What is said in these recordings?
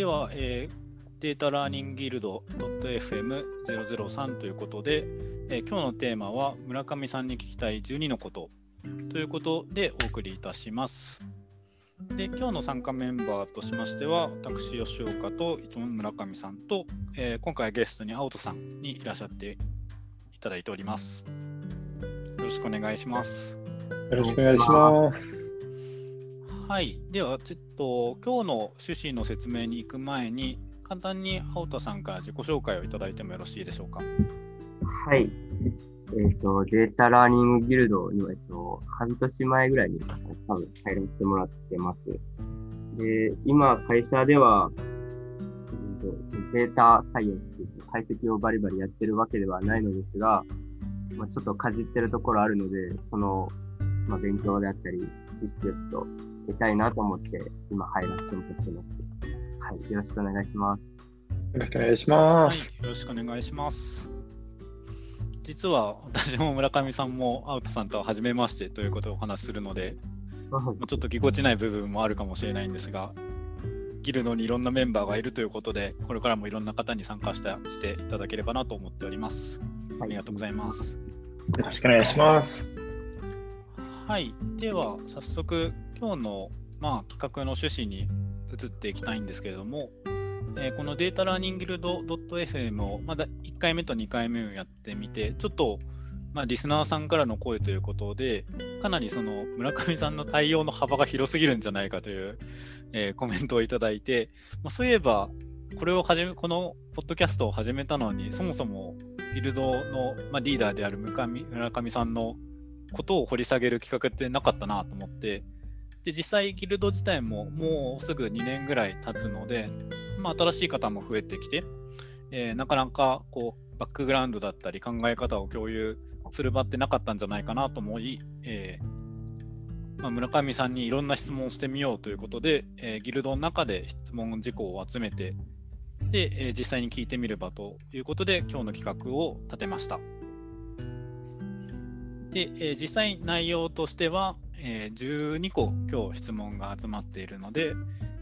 では、えー、データラーニングギルド .fm003 ということで、えー、今日のテーマは村上さんに聞きたい12のことということでお送りいたします。で今日の参加メンバーとしましては、私、吉岡といつも村上さんと、えー、今回ゲストに青戸さんにいらっしゃっていただいております。よろしくお願いします。よろしくお願いします。はい。では、ちょっと今日の趣旨の説明に行く前に、簡単に青田さんから自己紹介をいただいてもよろしいでしょうか？はい。えっ、ー、と、データラーニングギルドには、えっと、半年前ぐらいに多分入らせてもらってます。で、今、会社では、データサイエンス、解析をバリバリやってるわけではないのですが、まあ、ちょっとかじってるところあるので、その、まあ、勉強であったり、知識をちょっと得たいなと思って、今入らせてもらってます。はい、よろしくお願いします。よろしくお願いします。はい、よろしくお願いします。実は私も村上さんもアウトさんとは初めましてということをお話しするので、ちょっとぎこちない部分もあるかもしれないんですが、ギルドにいろんなメンバーがいるということで、これからもいろんな方に参加したしていただければなと思っております。ありがとうございます。よろしくお願いします。はい、では早速今日の、まあ、企画の趣旨に移っていきたいんですけれども、えー、このデータラーニングギルド .fm をまだ1回目と2回目をやってみて、ちょっと、まあ、リスナーさんからの声ということで、かなりその村上さんの対応の幅が広すぎるんじゃないかという、えー、コメントをいただいて、まあ、そういえば、これを始め、このポッドキャストを始めたのに、そもそもギルドの、まあ、リーダーである村上村上さんのことを掘り下げる企画ってなかったなと思って、で実際ギルド自体ももうすぐ2年ぐらい経つので、まあ、新しい方も増えてきて、えー、なかなかこうバックグラウンドだったり考え方を共有する場ってなかったんじゃないかなと思い、えー、まあ、村上さんにいろんな質問をしてみようということで、えー、ギルドの中で質問事項を集めてで、え実際に聞いてみる場ということで今日の企画を立てました。で、え実際内容としては、え12個今日質問が集まっているので、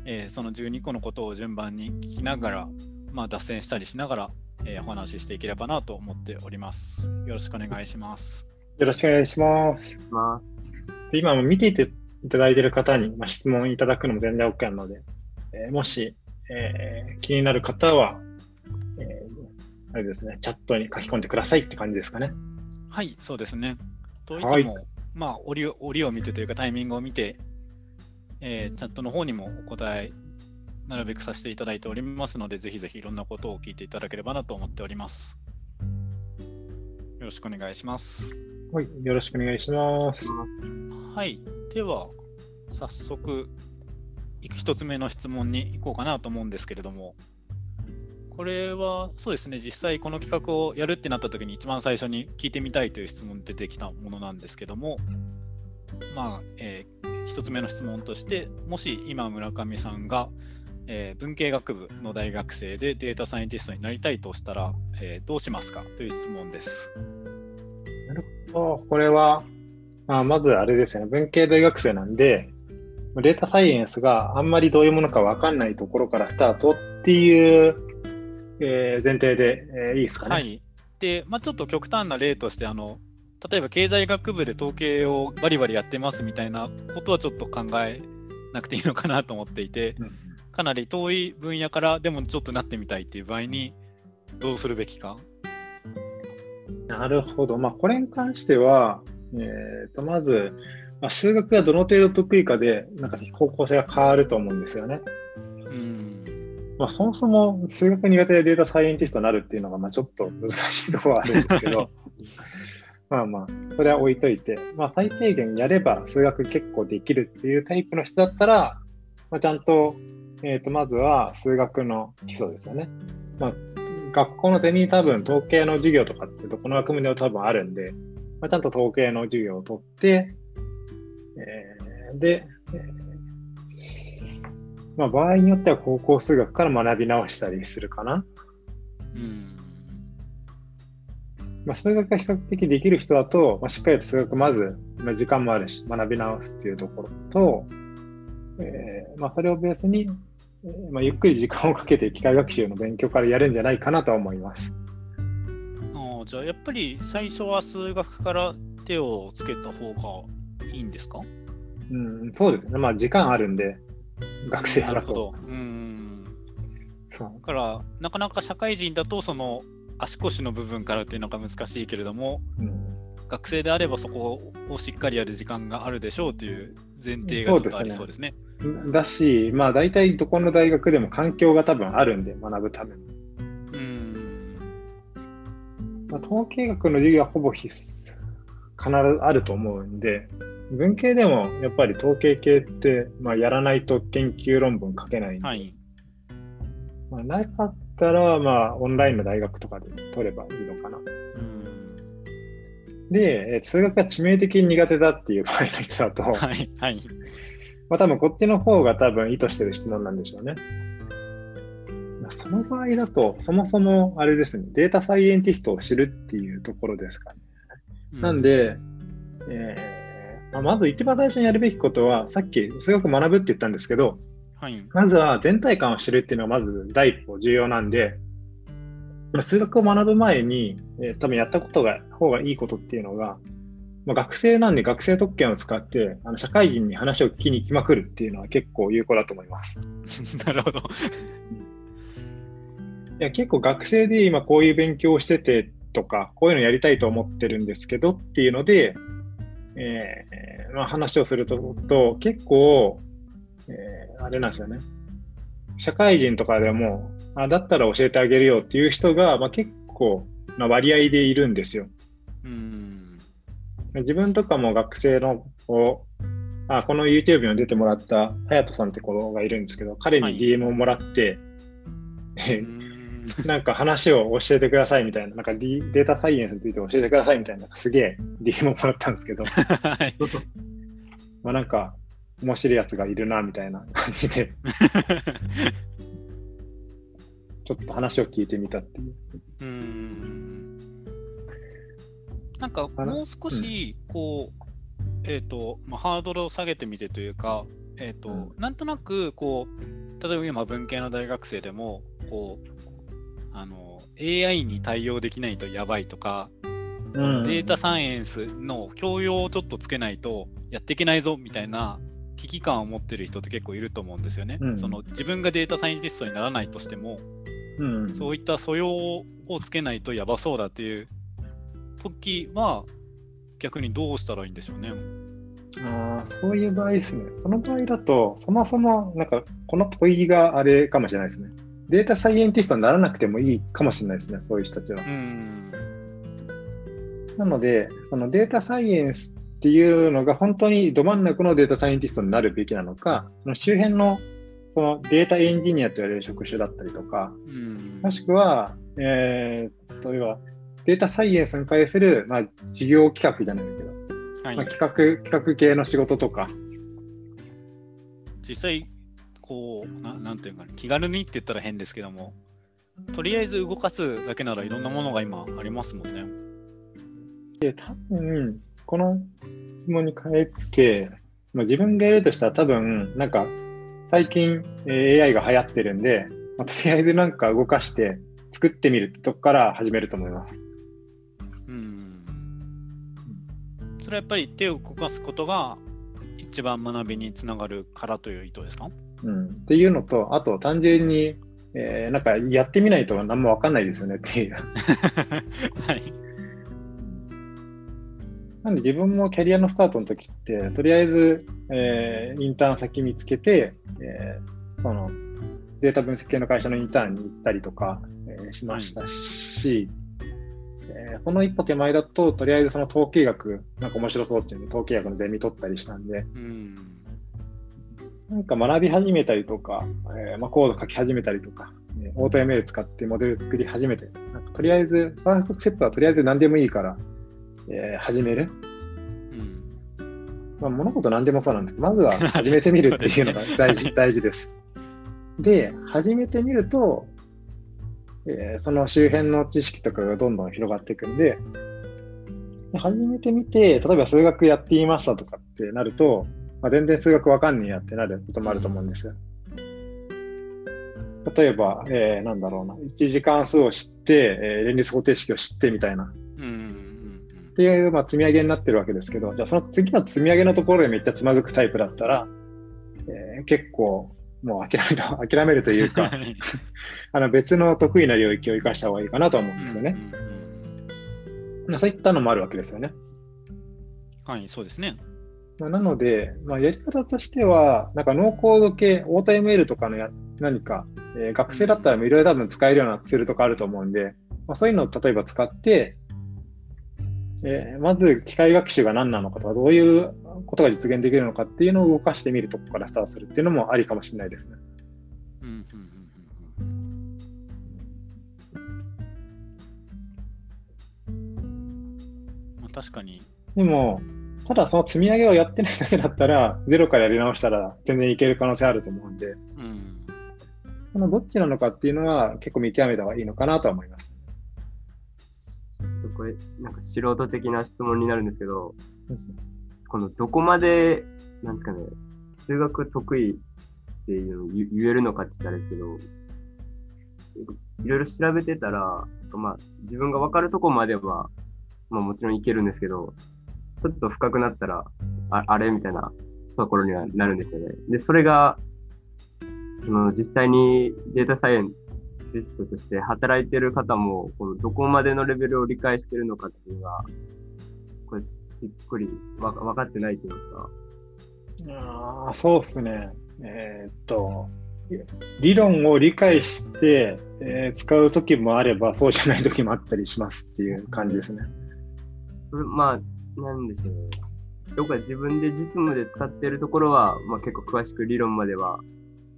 えその12個のことを順番に聞きながら、まあ、脱線したりしながら、えお話ししていければなと思っております。よろしくお願いします。よろしくお願いします。で今も見ていていただいている方に、ま質問いただくのも全然 OK なので、えもし、えー、気になる方は、えー、あれですね、チャットに書き込んでくださいって感じですかね。はい、そうですね。といっても、はい、まあ折を、折を見てというかタイミングを見て、えー、チャットの方にもお答えなるべくさせていただいておりますので、ぜひぜひいろんなことを聞いていただければなと思っております。よろしくお願いします。はい、よろしくお願いします。はい、では、早速、一つ目の質問に行こうかなと思うんですけれども、これはそうですね、実際この企画をやるってなった時に一番最初に聞いてみたいという質問出てきたものなんですけども、まあ、えー、1つ目の質問として、もし今村上さんが、えー、文系学部の大学生でデータサイエンティストになりたいとしたら、えー、どうしますかという質問です。なるほど、これは、まあ、まずあれですよね、文系大学生なんで、データサイエンスがあんまりどういうものか分かんないところからスタートっていうえー、前提で、えー、いいですかね。はい。で、まあ、ちょっと極端な例として、あの、例えば経済学部で統計をバリバリやってますみたいなことはちょっと考えなくていいのかなと思っていて、うん、かなり遠い分野からでもちょっとなってみたいっていう場合にどうするべきか？なるほど。まあ、これに関しては、えー、とまず、まあ、数学がどの程度得意かで、なんか方向性が変わると思うんですよね。まあ、そもそも数学苦手でデータサイエンティストになるっていうのが、まあ、ちょっと難しいところはあるんですけど、まあまあ、それは置いといて、まあ、最低限やれば数学結構できるっていうタイプの人だったら、まあ、ちゃんと、えっ、ー、と、まずは数学の基礎ですよね。まあ、学校のゼミ多分統計の授業とかってどこの枠組みでも多分あるんで、まあ、ちゃんと統計の授業を取って、えー、で、えーまあ、場合によっては高校数学から学び直したりするかな。うん。まあ、数学が比較的できる人だと、まあ、しっかりと数学まず、まあ、時間もあるし、学び直すっていうところと、えーまあ、それをベースに、えまあ、ゆっくり時間をかけて機械学習の勉強からやるんじゃないかなと思います。あじゃあやっぱり最初は数学から手をつけた方がいいんですか？うん、そうですね。まあ時間あるんで、学生だと。うん。そうだから、なかなか社会人だと、その足腰の部分からっていうのが難しいけれども、うん、学生であればそこをしっかりやる時間があるでしょうという前提がありそうですね。だし、まあ大体どこの大学でも環境が多分あるんで、学ぶために。うんまあ、統計学の授業はほぼ必須、必ずあると思うんで、文系でもやっぱり統計系って、まあ、やらないと研究論文書けないんで、はい、まあ、なかったら、まあ、オンラインの大学とかで取ればいいのかな。で、数学が致命的に苦手だっていう場合の人だと、はい、はい。まあ多分こっちの方が多分意図してる質問なんでしょうね。その場合だと、そもそもあれですね、データサイエンティストを知るっていうところですかね。うん、なんで、えーまあ、まず一番最初にやるべきことは、さっき数学学ぶって言ったんですけど、はい、まずは全体感を知るっていうのがまず第一歩重要なんで、数学を学ぶ前に、えー、多分やったことが方がいいことっていうのが、まあ、学生なんで学生特権を使ってあの社会人に話を聞きに来まくるっていうのは結構有効だと思います。なるほど。いや結構学生で今こういう勉強をしててとかこういうのやりたいと思ってるんですけどっていうので、えーまあ、話をするとと結構、えー、あれなんですよね。社会人とかでもあだったら教えてあげるよっていう人が、まあ、結構な割合でいるんですよ。うん。自分とかも学生の子あこの YouTube に出てもらった隼人さんって子がいるんですけど彼に DM をもらって、はい、なんか話を教えてくださいみたいな、なんかデータサイエンスについて教えてくださいみたいな、すげえ DM をもらったんですけど、はい、まあなんか面白いやつがいるなみたいな感じで。ちょっと話を聞いてみたっていう。うん。なんかもう少しこう、うん、えっ、ー、と、まあ、ハードルを下げてみてというか、えっ、ー、と、うん、なんとなくこう例えば今文系の大学生でもこうあの AI に対応できないとやばいとか、うん、データサイエンスの教養をちょっとつけないとやっていけないぞみたいな危機感を持ってる人って結構いると思うんですよね。うん、その自分がデータサイエンティストにならないとしても、うん、そういった素養をつけないとやばそうだっていう時は逆にどうしたらいいんでしょうね。あそういう場合ですね。その場合だと、そもそもなんかこの問いがあれかもしれないですね。データサイエンティストにならなくてもいいかもしれないですね、そういう人たちは。なので、そのデータサイエンスっていうのが本当にど真ん中のデータサイエンティストになるべきなのか、その周辺のそのデータエンジニアと言われる職種だったりとか、うん、もしくは、えー、例えばデータサイエンスに対する、まあ、事業企画じゃないけど、はい、まあ、企画企画系の仕事とか。実際、こうな、なんていうか、気軽にって言ったら変ですけども、とりあえず動かすだけならいろんなものが今ありますもんね。で、多分この質問に変えて、まあ、自分がやるとしたら多分、なんか最近、え AI が流行ってるんで、まあ、とりあえずなんか動かして作ってみるってとこから始めると思います。うん。それはやっぱり手を動かすことが一番学びにつながるからという意図ですか？うん。っていうのと、あと単純に、えー、なんかやってみないと何も分かんないですよねっていう。はい。なんで自分もキャリアのスタートの時って、とりあえず、えー、インターン先見つけて、えー、そのデータ分析系の会社のインターンに行ったりとか、えー、しましたし、えー、この一歩手前だと、とりあえずその統計学、なんか面白そうっていうので、統計学のゼミ取ったりしたんで、うん、なんか学び始めたりとか、えーまあ、コード書き始めたりとか、えー、オート ML 使ってモデル作り始めて、なんかとりあえず、ファーストステップはとりあえず何でもいいから、えー、始める。うんまあ、物事何でもそうなんですけど、まずは始めてみるっていうのが 大事大事です。で、始めてみると、えー、その周辺の知識とかがどんどん広がっていくんで、始めてみて、例えば数学やっていましたとかってなると、まあ、全然数学わかんねえやってなることもあると思うんですよ。例えば、えー、なんだろうな、一時間数を知って、えー、連立方程式を知ってみたいな。っていう、まあ、積み上げになってるわけですけど、じゃあその次の積み上げのところでめっちゃつまずくタイプだったら、えー、結構もう諦めた 諦めるというか あの別の得意な領域を生かした方がいいかなと思うんですよね。まあ、そういったのもあるわけですよね。はい、そうですね。まあ、なので、まあ、やり方としては、なんかノーコード系、オート ML とかのや何か、えー、学生だったらいろいろ多分使えるようなツールとかあると思うんで、まあ、そういうのを例えば使って、えー、まず機械学習が何なのかとか、どういうことが実現できるのかっていうのを動かしてみるとこからスタートするっていうのもありかもしれないですね。うんまあ、確かに。でも、ただその積み上げをやってないだけだったら、ゼロからやり直したら全然いける可能性あると思うんで、うん、そのどっちなのかっていうのは結構見極めた方がいいのかなとは思います。これ、なんか素人的な質問になるんですけど、このどこまで、なんですかね、数学得意っていうのを言えるのかって言ったらですけど、いろいろ調べてたら、まあ、自分が分かるとこまでは、まあ、もちろんいけるんですけど、ちょっと深くなったら、ああれみたいなところにはなるんですよね。で、それが、その実際にデータサイエンティストとして働いてる方も、このどこまでのレベルを理解してるのかっていうのが、これ、しっくりわ分かってないというか。ああ、そうですね。えー、っと、理論を理解して、えー、使うときもあれば、そうじゃないときもあったりしますっていう感じですね。まあ、なんでしょうね。どこか自分で実務で使ってるところは、まあ、結構詳しく理論までは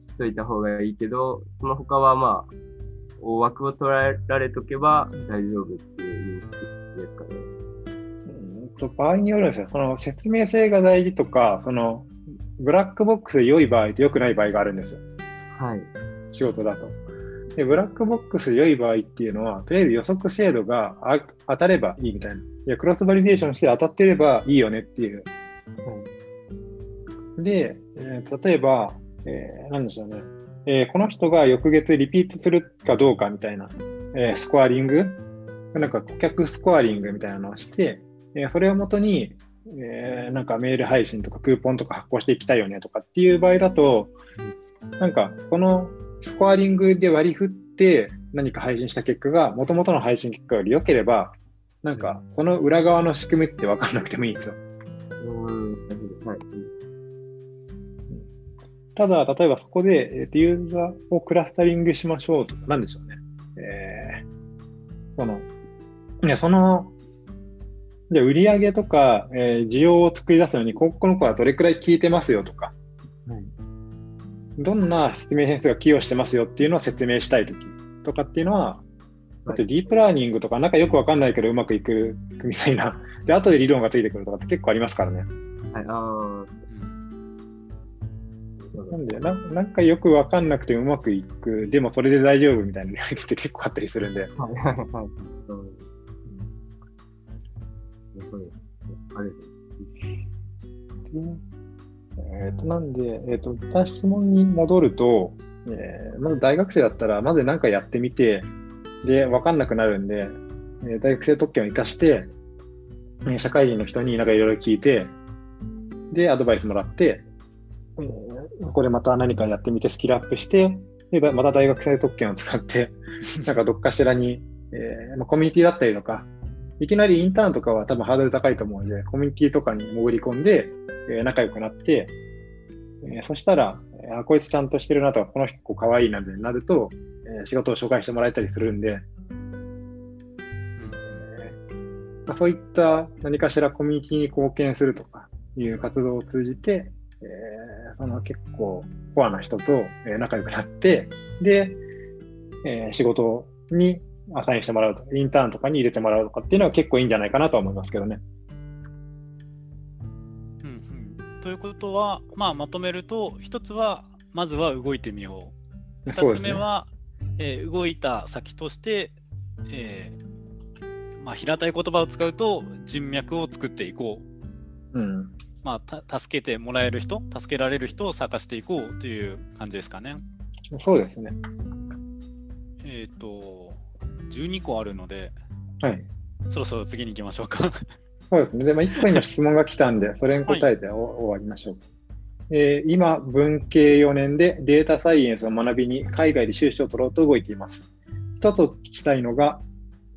知っといた方がいいけど、その他はまあ、大枠を捉えられとけば大丈夫っていう認識ですかね。うんと場合によるんですよ。その説明性が大事とか、そのブラックボックスで良い場合と良くない場合があるんですよ。はい。仕事だと。で、ブラックボックス良い場合っていうのは、とりあえず予測精度が当たればいいみたいな。いや、クロスバリデーションして当たってればいいよねっていう。うん、で、えー、例えば、えー、なんでしょうね。えー、この人が翌月リピートするかどうかみたいな、えー、スコアリング、なんか顧客スコアリングみたいなのをして、えー、それをもとに、えー、なんかメール配信とかクーポンとか発行していきたいよねとかっていう場合だと、なんかこのスコアリングで割り振って何か配信した結果が、もともとの配信結果より良ければ、なんか、この裏側の仕組みって分かんなくてもいいんですよ。はい、ただ、例えばそこで、えー、ユーザーをクラスタリングしましょうとか、なんでしょうね。えー、その、いや、その、で、売上とか、えー、需要を作り出すのに、この子はどれくらい効いてますよとか、どんな説明変数が寄与してますよっていうのを説明したいときとかっていうのは、あとディープラーニングとか、なんかよくわかんないけどうまくいくみたいな、で、後で理論がついてくるとかって結構ありますからね。はい、あなんでな、なんかよくわかんなくてうまくいく、でもそれで大丈夫みたいな領域って結構あったりするんで。はいはいはい。あれえー、となんで、えーと、と質問に戻ると、えー、まず大学生だったら、まず何かやってみて、で、分かんなくなるんで、えー、大学生特権を生かして、えー、社会人の人になんかいろいろ聞いて、で、アドバイスもらって、えー、これまた何かやってみてスキルアップして、で、また大学生特権を使って、なんかどっかしらに、えーまあ、コミュニティだったりとか、いきなりインターンとかは多分ハードル高いと思うんで、コミュニティとかに潜り込んで、えー、仲良くなって、えー、そしたら、あ、こいつちゃんとしてるなとか、この人かわいいなみたいになると、えー、仕事を紹介してもらえたりするんで、えまあ、そういった何かしらコミュニティに貢献するとかいう活動を通じて、えー、その結構コアな人と、え仲良くなって、で、え仕事にアサインしてもらうとインターンとかに入れてもらうとかっていうのは結構いいんじゃないかなと思いますけどね。うんうん、ということは、まあ、まとめると、一つは、まずは動いてみよう。二つ目は、ねえー、動いた先として、えーまあ、平たい言葉を使うと、人脈を作っていこう。うんまあ、助けてもらえる人、助けられる人を探していこうという感じですかね。そうですね。えっ、ー、と、12個あるので、はい。そろそろ次に行きましょうか。そうですね。で、も1個今質問が来たんで、それに答えて、はい、終わりましょう。えー、今、文系4年でデータサイエンスを学びに海外で修士を取ろうと動いています。一つ聞きたいのが、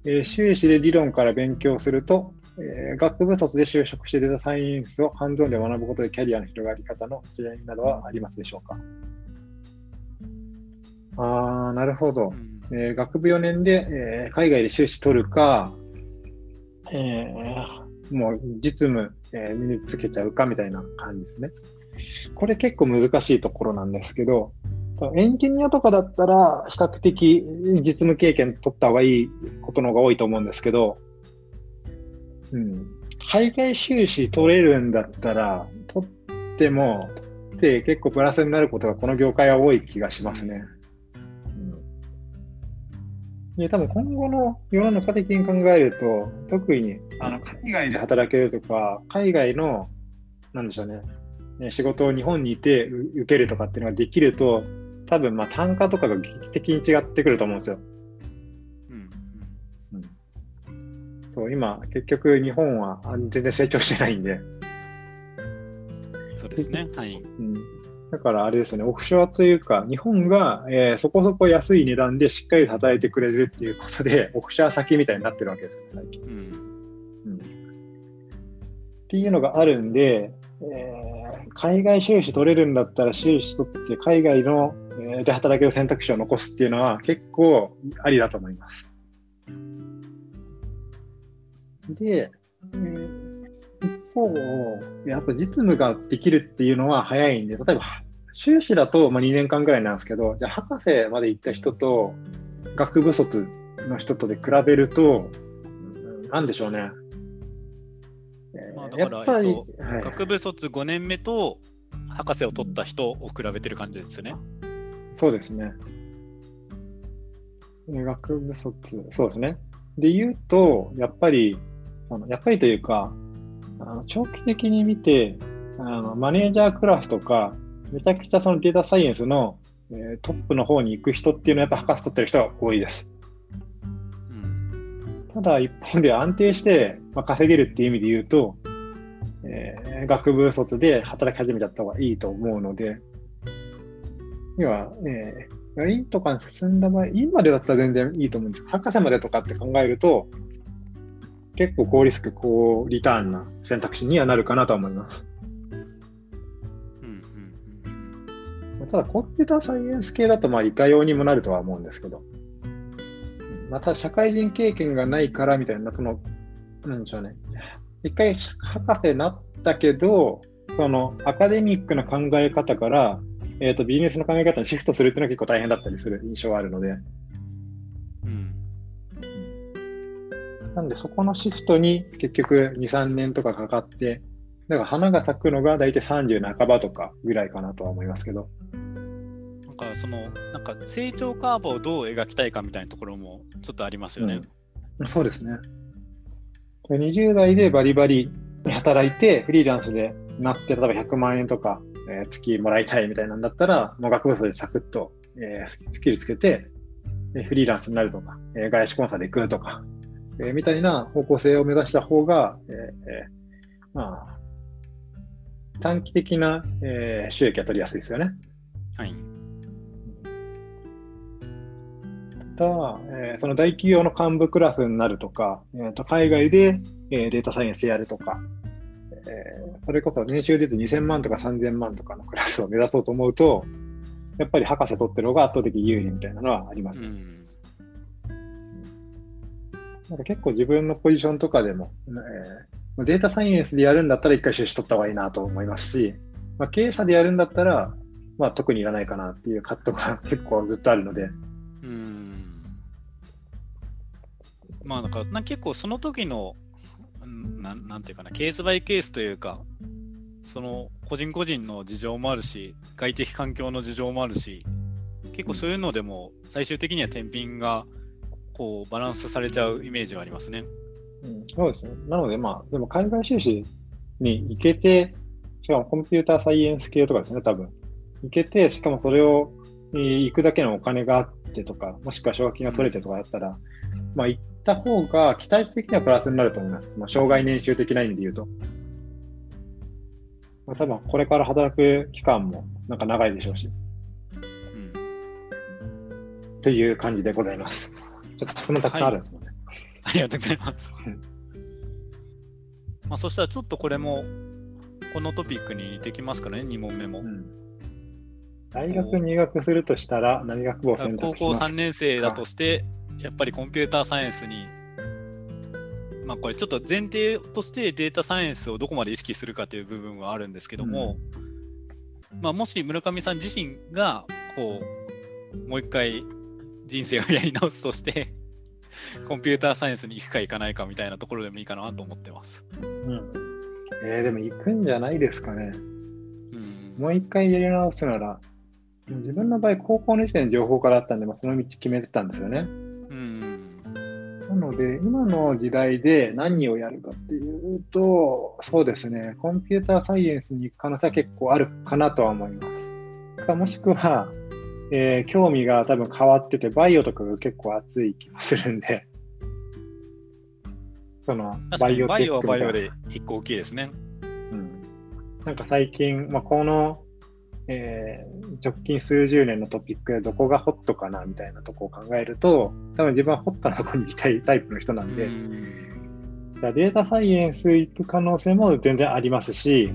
えー、修士で理論から勉強すると、えー、学部卒で就職してデータサイエンスをハンズオンで学ぶことでキャリアの広がり方の知り合いなどはありますでしょうか？ああ、なるほど。うん、えー、学部4年で、えー、海外で修士取るか、えー、もう実務、えー、身につけちゃうかみたいな感じですね。これ結構難しいところなんですけど、エンジニアとかだったら比較的実務経験取った方がいいことの方が多いと思うんですけど、うん、海外収支取れるんだったら、取っても、取って結構プラスになることがこの業界は多い気がしますね。で多分今後の世の中的に考えると、特にあの海外で働けるとか、海外の、なんでしょうね、仕事を日本にいて受けるとかっていうのができると、多分まあ単価とかが劇的に違ってくると思うんですよ。うん、そう今、結局日本は全然成長してないんで。そうですね。はい。うんだからあれですね、オフショアというか、日本が、えー、そこそこ安い値段でしっかり働いてくれるっていうことで、オフショア先みたいになってるわけですよ、最近。うん、うん。っていうのがあるんで、えー、海外収支取れるんだったら収支取って海外の、えー、で働ける選択肢を残すっていうのは結構ありだと思います。で、えー一方、やっぱ実務ができるっていうのは早いんで、例えば修士だとまあ2年間ぐらいなんですけど、じゃあ博士まで行った人と学部卒の人とで比べると、なんでしょうね。まあ、だから、えっと、はい、学部卒5年目と博士を取った人を比べてる感じですね。そうですね。学部卒、そうですね。で言うと、やっぱり、あのやっぱりというか、あの長期的に見てあの、マネージャークラスとか、めちゃくちゃそのデータサイエンスの、えー、トップの方に行く人っていうのはやっぱ博士取ってる人が多いです。うん、ただ一方で安定して、まあ、稼げるっていう意味で言うと、えー、学部卒で働き始めちゃった方がいいと思うので、要は、えー、院とかに進んだ場合、院までだったら全然いいと思うんですけど、博士までとかって考えると、結構高リスク、高リターンな選択肢にはなるかなと思います。ただ、コンピューターサイエンス系だと、まあ、いかようにもなるとは思うんですけど、また、社会人経験がないからみたいな、その、なんでしょうね。一回博士になったけど、そのアカデミックな考え方から、えーと、ビジネスの考え方にシフトするっていうのは結構大変だったりする印象があるので。うん。なんで、そこのシフトに結局2、3年とかかかって、だから花が咲くのが大体30半ばとかぐらいかなとは思いますけど。なんかその、なんか成長カーブをどう描きたいかみたいなところもちょっとありますよね。うん、そうですね。20代でバリバリ働いて、フリーランスでなって、例えば100万円とか、えー、月もらいたいみたいなんだったら、もう学部生でサクッと、えー、スキルつけて、えフリーランスになるとか、えー、外資コンサル行くとか、えー、みたいな方向性を目指した方が、えー、まあ、短期的な、えー、収益は取りやすいですよね。はい。ただ、えー、その大企業の幹部クラスになるとか、えー、と海外で、えー、データサイエンスやるとか、えー、それこそ年収で言うと2000万とか3000万とかのクラスを目指そうと思うと、やっぱり博士取ってる方が圧倒的有利みたいなのはあります。うんなんか結構自分のポジションとかでも、えー、データサイエンスでやるんだったら一回出資取った方がいいなと思いますし、まあ、経営者でやるんだったら、まあ、特にいらないかなっていうカットが 結構ずっとあるので。うんまあなんか結構その時のななんていうかなケースバイケースというかその個人個人の事情もあるし外的環境の事情もあるし結構そういうのでも最終的には天品がこうバランスされちゃうイメージはありますね。うん、そうですね。なので、まあ、でも海外収支に行けて、しかもコンピューターサイエンス系とかですね、多分。行けて、しかもそれを、行くだけのお金があってとか、もしくは奨学金が取れてとかだったら、まあ、行った方が期待値的にはプラスになると思います。まあ、障害年収的な意味で言うと。まあ、多分これから働く期間もなんか長いでしょうし。うん。という感じでございます。ちょっと質問たくさんあるんですよね。はい、ありがとうございます。まあ、そしたらちょっとこれも、このトピックに似てきますからね、2問目も。うん。大学入学するとしたら何学部を選択しますか？高校3年生だとして、やっぱりコンピューターサイエンスに、まあこれちょっと前提としてデータサイエンスをどこまで意識するかという部分はあるんですけども、うん、まあもし村上さん自身がこう、もう一回人生をやり直すとして コンピューターサイエンスに行くか行かないかみたいなところでもいいかなと思ってます。うん。えー、でも行くんじゃないですかね。うん、もう一回やり直すなら、自分の場合、高校の時点で情報科だったんで、まあ、その道決めてたんですよね。うん、なので、今の時代で何をやるかっていうと、そうですね、コンピューターサイエンスに行く可能性は結構あるかなとは思います。かもしくは、えー、興味が多分変わってて、バイオとかが結構熱い気もするんで、そのバイオテックバイオはバイオで一個大きいですね。うん。なんか最近、まあ、このえー、直近数十年のトピックでどこがホットかなみたいなとこを考えると、多分自分はホットなとこに行きたいタイプの人なんで、んデータサイエンス行く可能性も全然ありますし、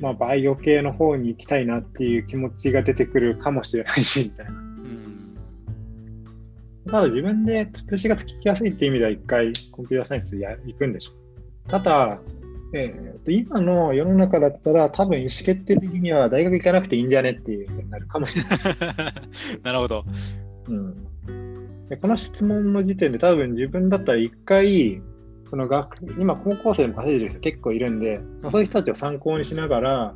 まあ、バイオ系の方に行きたいなっていう気持ちが出てくるかもしれないし、みたいな。ただ自分で潰しがつきやすいっていう意味では一回コンピューターサイエンスや行くんでしょ。ただ、えー、今の世の中だったら、多分意思決定的には大学行かなくていいんじゃねっていうふうになるかもしれない。なるほど。うん、でこの質問の時点で、多分自分だったら一回、その学今、高校生でも稼いでる人結構いるんで、まあ、そういう人たちを参考にしながら、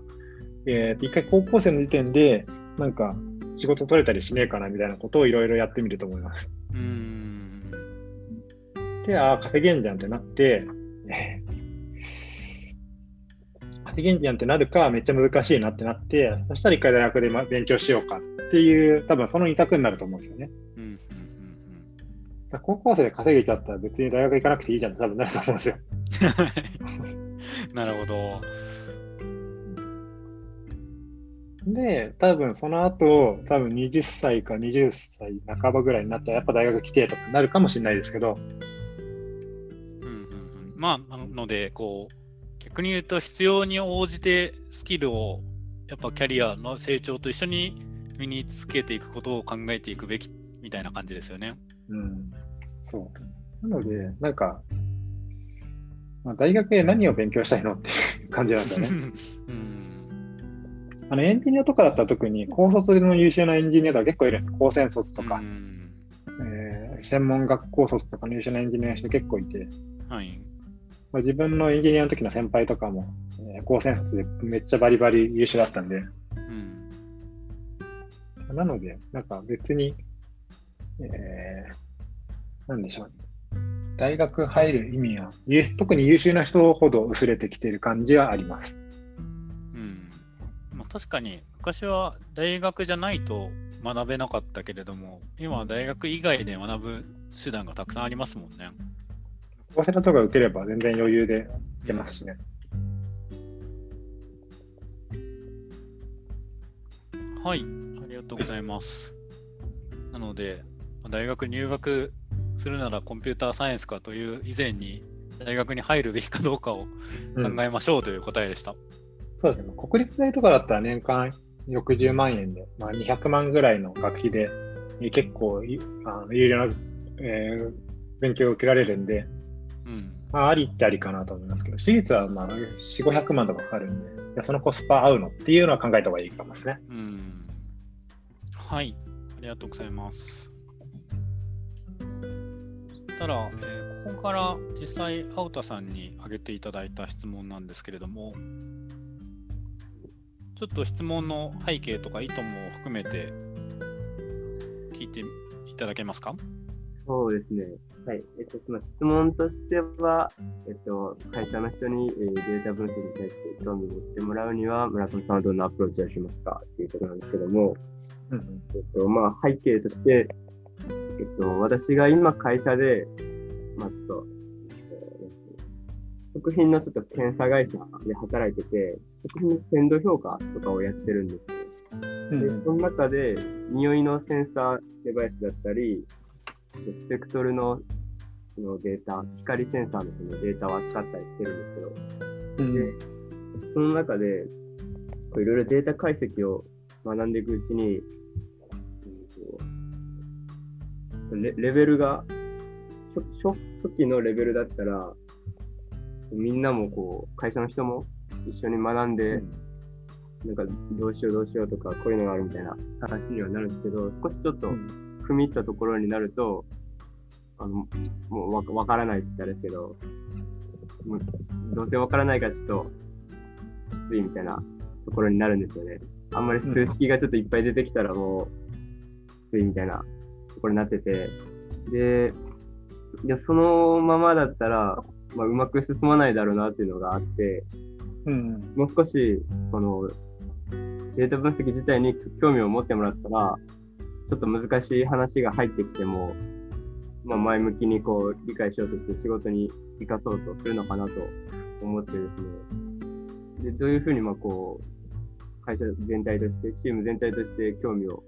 えー、一回高校生の時点で、なんか仕事取れたりしねえかなみたいなことをいろいろやってみると思います。うん。で、ああ、稼げんじゃんってなって、稼げんじゃんってなるか、めっちゃ難しいなってなって、そしたら一回大学で勉強しようかっていう、多分その二択になると思うんですよね。うん、高校生で稼げちゃったら別に大学行かなくていいじゃんって多分なると思うんですよ。なるほど。で、多分その後、多分20歳か20歳半ばぐらいになったら、やっぱ大学来てとかなるかもしれないですけど。うんうんうん、まあ、なので、こう、逆に言うと必要に応じてスキルをやっぱキャリアの成長と一緒に身につけていくことを考えていくべきみたいな感じですよね。うん。そう。なので、なんか、まあ、大学で何を勉強したいのっていう感じなんですよね。うん、あのエンジニアとかだったら特に高卒の優秀なエンジニアとか結構いるんです。高専卒とか、うん、えー、専門学校卒とかの優秀なエンジニアの人結構いて、はい、まあ、自分のエンジニアの時の先輩とかも、えー、高専卒でめっちゃバリバリ優秀だったんで、うん、なので、なんか別に、えー、なんでしょう、ね、大学入る意味は、特に優秀な人ほど薄れてきている感じはあります。うんまあ、確かに昔は大学じゃないと学べなかったけれども、今は大学以外で学ぶ手段がたくさんありますもんね。早稲田とか受ければ全然余裕でいけますしね。はい、ありがとうございます。なので、大学入学するならコンピューターサイエンスかという以前に、大学に入るべきかどうかを考えましょうという答えでした。うん、そうですね、国立大とかだったら年間60万円で、まあ、200万ぐらいの学費で、結構あの有料な、えー、勉強を受けられるんで、うん、まあ、ありってありかなと思いますけど、私立はまあ4、500万とかかかるんで、いやそのコスパ合うのっていうのは考えた方がいいかもですね。うん。はい、ありがとうございます。たら、えー、ここから実際、青田さんに挙げていただいた質問なんですけれども、ちょっと質問の背景とか意図も含めて聞いていただけますか？そうですね。はい。えっと、その質問としては、えっと、会社の人に、えー、データ分析に対して興味を持ってもらうには、村上さんはどんなアプローチをしますかっていうことなんですけども、うん、えっと、まあ、背景として、えっと、私が今会社で、まあ、ちょっと、食品のちょっと検査会社で働いてて、食品の鮮度評価とかをやってるんですよ。うん、でその中で、匂いのセンサーデバイスだったり、スペクトルのそのデータ、光センサーのそのデータを扱ったりしてるんですけど、うん、でその中で、いろいろデータ解析を学んでいくうちに、レレベルが初、初期のレベルだったら、みんなもこう、会社の人も一緒に学んで、うん、なんかどうしようどうしようとか、こういうのがあるみたいな話にはなるんですけど、少しちょっと踏み入ったところになると、あのもうわわからないって言ったらですけど、もうどうせわからないからちょっときついみたいなところになるんですよね。あんまり数式がちょっといっぱい出てきたらもうきついみたいなところになってて、で、いやそのままだったら、まあ、うまく進まないだろうなっていうのがあって、うん、もう少し、この、データ分析自体に興味を持ってもらったら、ちょっと難しい話が入ってきても、まあ、前向きにこう理解しようとして仕事に生かそうとするのかなと思ってですね。で、どういうふうにまあこう、会社全体として、チーム全体として興味を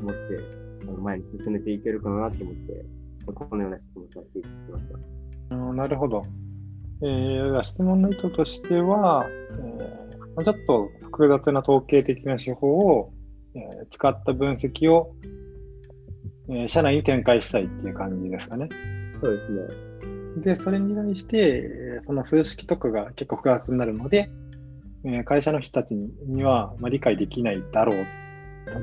持って、前に進めていけるかなと思って、このような質問をさせていただきました。なるほど。えー、質問の意図としては、えー、ちょっと複雑な統計的な手法を、えー、使った分析を、えー、社内に展開したいっていう感じですかね。そうですね。で、それに対して、その数式とかが結構複雑になるので、えー、会社の人たちには、まあ、理解できないだろう、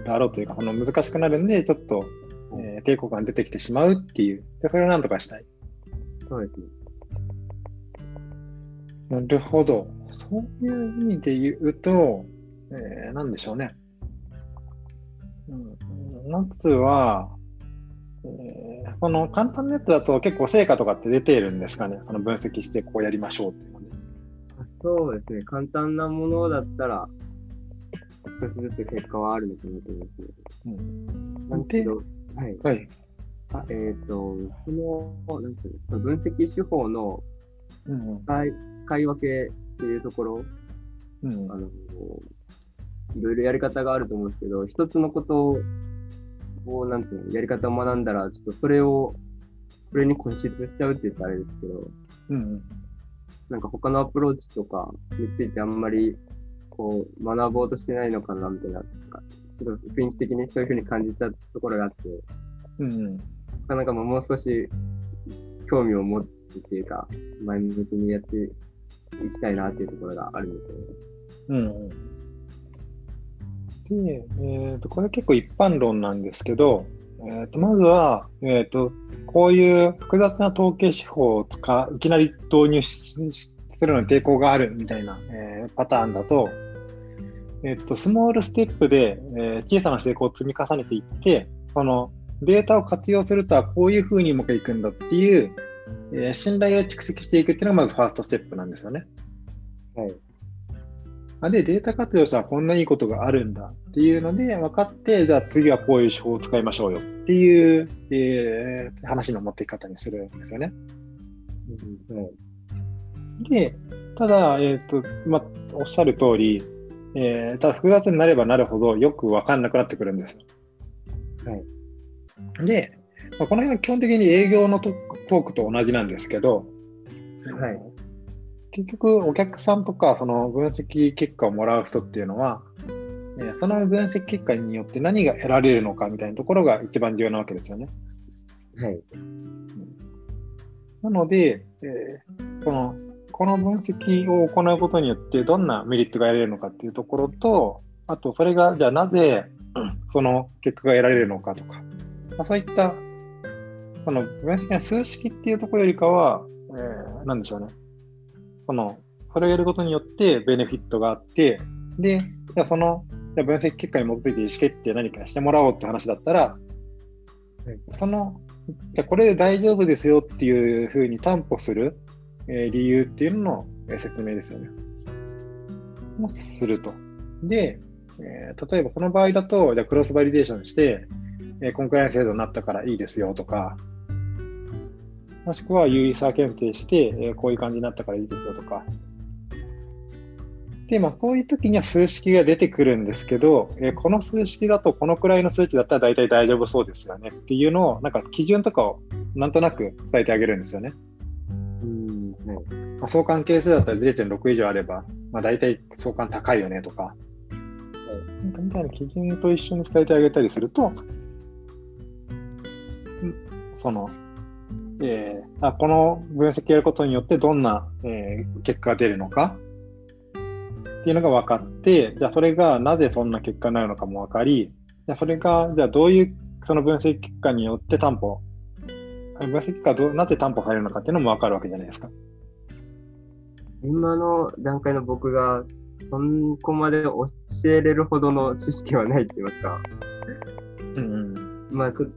だろうというか、その難しくなるんで、ちょっと、えー、抵抗感出てきてしまうっていう、でそれをなんとかしたい。そうですね。なるほど。そういう意味で言うと、えー、なんでしょうね。うん、まずは、えー、この簡単なやつだと結構成果とかって出ているんですかね。その分析してこうやりましょうっていうので。そうですね。簡単なものだったら、少しずつ結果はあるのかなと思いますね。うん。なんけど、はい。はいあえっ、ー、と、その、なんていうの、分析手法の使い,、使い分けっていうところ、うん、あの、いろいろやり方があると思うんですけど、一つのことを、なんていうの、やり方を学んだら、ちょっとそれを、それに固執しちゃうって言ったらあれですけど、うん、なんか他のアプローチとかについてあんまり、こう、学ぼうとしてないのかな、みたいな、ちょっと雰囲気的にそういうふうに感じたところがあって、うん、うんなんかもう少し興味を持ってっていうか、前向きにやっていきたいなっていうところがあるんですよね。うん。で、えーと、これ結構一般論なんですけど、えーと、まずは、えーと、こういう複雑な統計手法を使ういきなり導入するのに抵抗があるみたいな、えー、パターンだと、えーと、スモールステップで、えー、小さな成功を積み重ねていって、そのデータを活用するとはこういうふうにうまくいくんだっていう、えー、信頼を蓄積していくっていうのがまずファーストステップなんですよね。はい。あで、データ活用したらこんないいことがあるんだっていうので分かって、じゃあ次はこういう手法を使いましょうよっていう、えー、話の持っていき方にするんですよね。うん、で、ただ、えっ、ー、と、まおっしゃる通り、えー、ただ複雑になればなるほどよく分かんなくなってくるんです。はい。で、まあ、この辺は基本的に営業のトークと同じなんですけど、はい、結局お客さんとかその分析結果をもらう人っていうのは、えその分析結果によって何が得られるのかみたいなところが一番重要なわけですよね。はい。なので、えー、このこの分析を行うことによってどんなメリットが得られるのかっていうところと、あとそれがじゃあなぜその結果が得られるのかとか、まあ、そういった、この分析の数式っていうところよりかは、えー、なんでしょうね。この、それをやることによってベネフィットがあって、で、じゃあそのじゃ分析結果に基づいて意思決定何かしてもらおうって話だったら、そのじゃこれで大丈夫ですよっていうふうに担保する、え、理由っていうのの説明ですよね。もすると。で、え、例えばこの場合だと、じゃクロスバリデーションして、えー、コンクライアンス制度になったからいいですよとか、もしくは有意差検定して、え、こういう感じになったからいいですよとか。で、まあ、こういう時には数式が出てくるんですけど、え、この数式だとこのくらいの数値だったら大体大丈夫そうですよねっていうのを、なんか基準とかをなんとなく伝えてあげるんですよね。うんまあ、相関係数だったら0.6以上あれば、まあ、大体相関高いよねとか、なんかみたいな基準と一緒に伝えてあげたりすると、その、えー、あこの分析やることによってどんな、えー、結果が出るのかっていうのが分かって、じゃあそれがなぜそんな結果になるのかも分かり、じゃあそれがじゃあどういうその分析結果によって担保、分析結果どなぜ担保されるのかっていうのも分かるわけじゃないですか。今の段階の僕がそこまで教えれるほどの知識はないって言いますか。うん、うん、まあちょっと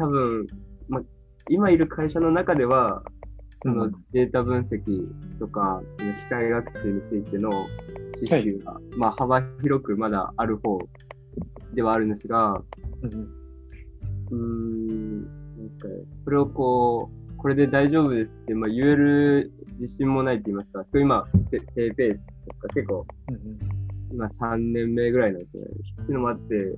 多分、まあ、今いる会社の中では、そのデータ分析とか、機械学習についての知識が、はい、まあ、幅広くまだある方ではあるんですが、うん、ん、なんか、それをこう、これで大丈夫ですって、まあ、言える自信もないって言いますか、そう今、低ペースとか結構、今3年目ぐらいなんですね。っていうのもあって、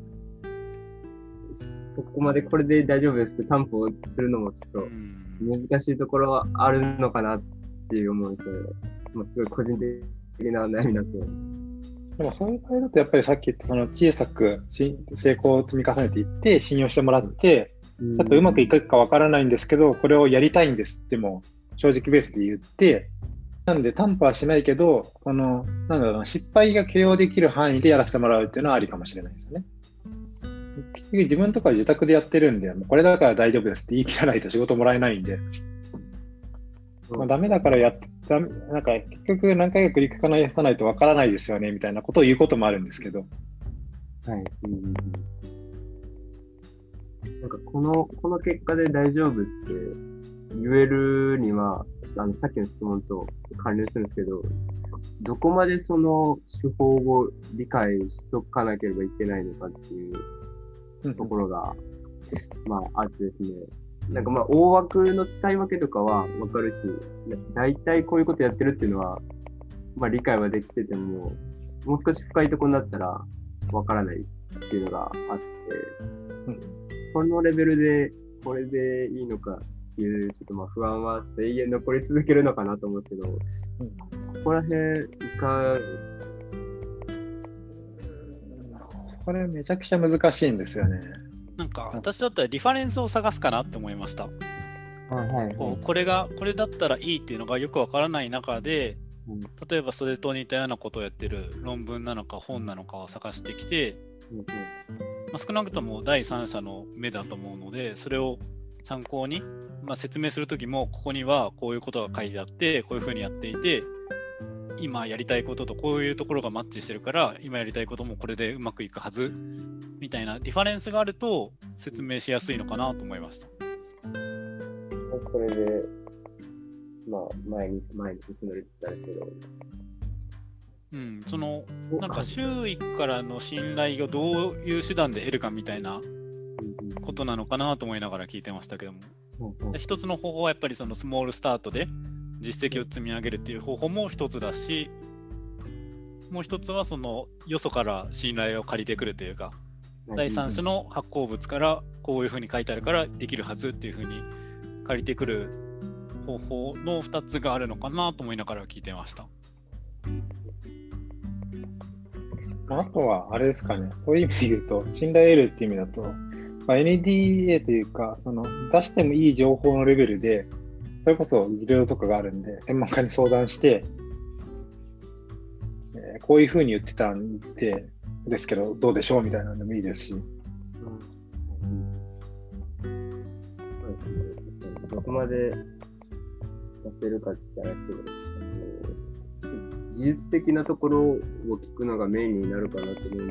ここまでこれで大丈夫ですって担保するのもちょっと難しいところはあるのかなっていう思いで、まあ、すごい個人的な悩みになって。でもそういう場合だと、やっぱりさっき言ったその小さく成功を積み重ねていって、信用してもらって、ちょっとうまくいくかわからないんですけど、これをやりたいんですっても正直ベースで言って、なんで担保はしないけど、この、なんだろうな、失敗が許容できる範囲でやらせてもらうっていうのはありかもしれないですよね。結局自分とか自宅でやってるんで、もうこれだから大丈夫ですって言い切らないと仕事もらえないんで、まあ、ダメだからやって、なんか結局何回か繰り返さないとわからないですよねみたいなことを言うこともあるんですけど。はい。うんなんかこの、この結果で大丈夫って言えるには、あのさっきの質問と関連するんですけど、どこまでその手法を理解しとかなければいけないのかっていうところが、まああってですね、なんかまあ大枠の使い分けとかはわかるし、大体こういうことやってるっていうのは、まあ理解はできてても、もう少し深いところになったらわからないっていうのがあって、うん、このレベルでこれでいいのかっていう、ちょっとまあ不安はちょっと永遠残り続けるのかなと思うけど、うん、ここら辺、いかこれめちゃくちゃ難しいんですよね。なんか私だったらリファレンスを探すかなって思いました。はいこうこれがこれだったらいいっていうのがよくわからない中で、うん、例えばそれと似たようなことをやってる論文なのか本なのかを探してきて、うんまあ、少なくとも第三者の目だと思うのでそれを参考に、まあ、説明するときもここにはこういうことが書いてあってこういうふうにやっていて今やりたいこととこういうところがマッチしてるから今やりたいこともこれでうまくいくはずみたいな difference があると説明しやすいのかなと思いました。これで、まあ、前に前に進めるって言ったけど。うん、そのなんか周囲からの信頼をどういう手段で得るかみたいなことなのかなと思いながら聞いてましたけども、一つの方法はやっぱりそのスモールスタートで実績を積み上げるっていう方法も一つだし、もう一つはそのよそから信頼を借りてくるというか、第三者の発行物からこういうふうに書いてあるからできるはずっていうふうに借りてくる方法の2つがあるのかなと思いながら聞いてました。あとは、あれですかね、そういう意味で言うと、信頼得るっていう意味だと、まあ、NDA というか、その出してもいい情報のレベルで、それこそ技量とかがあるんで、専門家に相談して、えー、こういうふうに言ってたんで、ですけど、どうでしょうみたいなのでもいいですし。うん。どこまで出せるかって言ったら技術的なところを聞くのがメインになるかなと思うんで、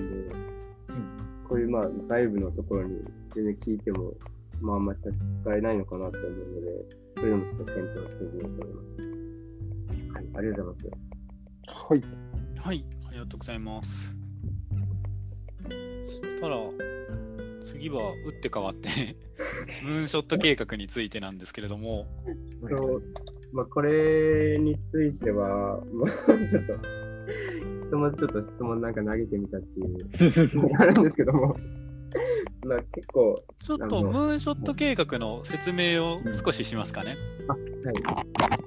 うん、こういうまあ外部のところに全然聞いてもまあ、また使えないのかなと思うので、それでもちょっと検討してみようと思います。はい、ありがとうございます。はい。はい、ありがとうございます。そしたら、次は打って変わって ムーンショット計画についてなんですけれども。まあ、これについては、もうちょっと、人もちょっと質問なんか投げてみたっていうあるんですけども。まあ結構。ちょっとムーンショット計画の説明を少ししますかね。あはい。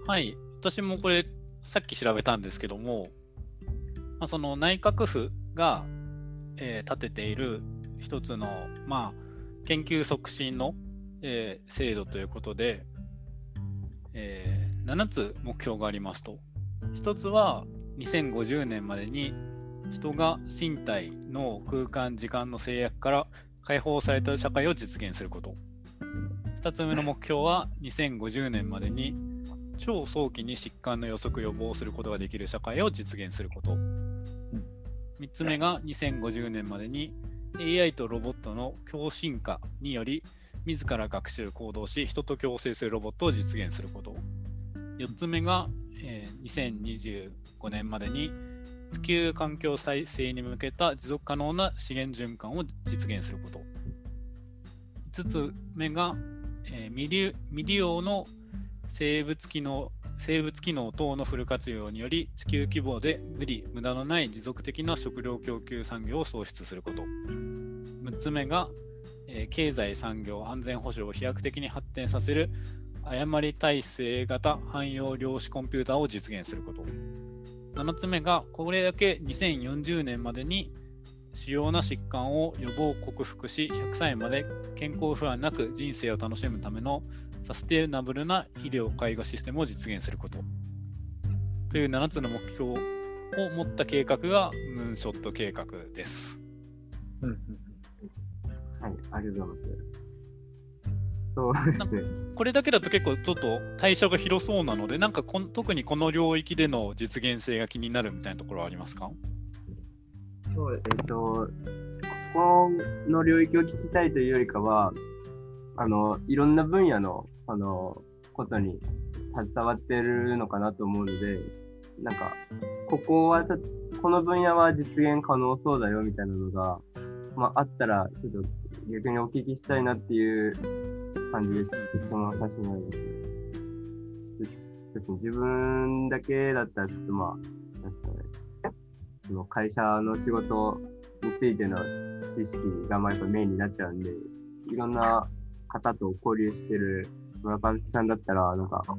はい。私もこれ、さっき調べたんですけども、まあ、その内閣府が、えー、立てている一つの、まあ、研究促進の、えー、制度ということで、えー、7つ目標がありますと。1つは2050年までに人が身体の空間時間の制約から解放された社会を実現すること。2つ目の目標は2050年までに超早期に疾患の予測予防することができる社会を実現すること。3つ目が2050年までに AI とロボットの共進化により自ら学習行動し人と共生するロボットを実現すること。4つ目が、えー、2025年までに地球環境再生に向けた持続可能な資源循環を実現すること。5つ目が、えー、未利未利用の生物機能生物機能等のフル活用により地球規模で無理無駄のない持続的な食料供給産業を創出すること6つ目が、えー、経済産業安全保障を飛躍的に発展させる誤り体制型汎用量子コンピューターを実現すること7つ目がこれだけ2040年までに主要な疾患を予防克服し100歳まで健康不安なく人生を楽しむためのサステナブルな医療介護システムを実現することという7つの目標を持った計画がムーンショット計画です。うん、はい、ありがとうございます。そうですね、これだけだと結構ちょっと対象が広そうなので、なんかこ特にこの領域での実現性が気になるみたいなところはありますか？そうえっ、ー、と、ここの領域を聞きたいというよりかは、あのいろんな分野のあのことに携わってるのかなと思うので、なんか、ここはちょっと、この分野は実現可能そうだよみたいなのが、まあ、あったら、ちょっと逆にお聞きしたいなっていう感じです。質問させてもらいます。ちょっと自分だけだったら、ちょっとまあ、なんかね、その会社の仕事についての知識がまあやっぱメインになっちゃうんで、いろんな方と交流してる村上さんだったら、なんか、こ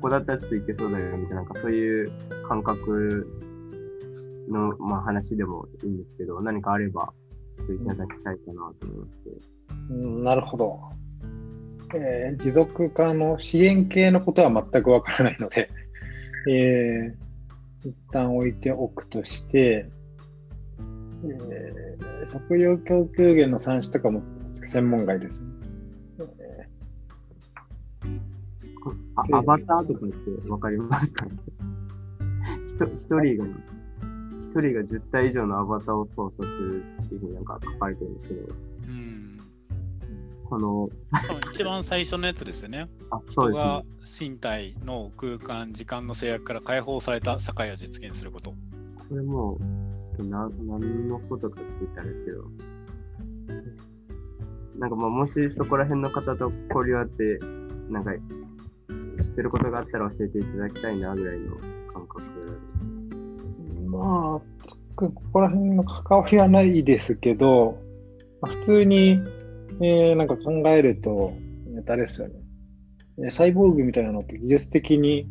こだったらちょっといけそうだよみたいな、なんかそういう感覚の、まあ、話でもいいんですけど、何かあれば、ちょっといただきたいかなと思って。うん、なるほど。えー、持続可能、支援系のことは全くわからないので、えー、一旦置いておくとして、えー、食料供給源の算出とかも専門外ですね。あアバターとかってわかりますか一人が、一人が10体以上のアバターを操作するっていうふうになんか書かれてるんですけど、うん、この一番最初のやつですよね。あそうですね人が身体の空間、時間の制約から解放された社会を実現すること。これもう、ちょっとな何のことかって言ったんですけど、なんかまあもしそこら辺の方と交流あって、なんか知ってることがあったら教えていただきたいなぐらいの感覚。まあ、ここら辺の関わりはないですけど、まあ、普通に、えー、なんか考えると、あれですよね。サイボーグみたいなのって技術的に、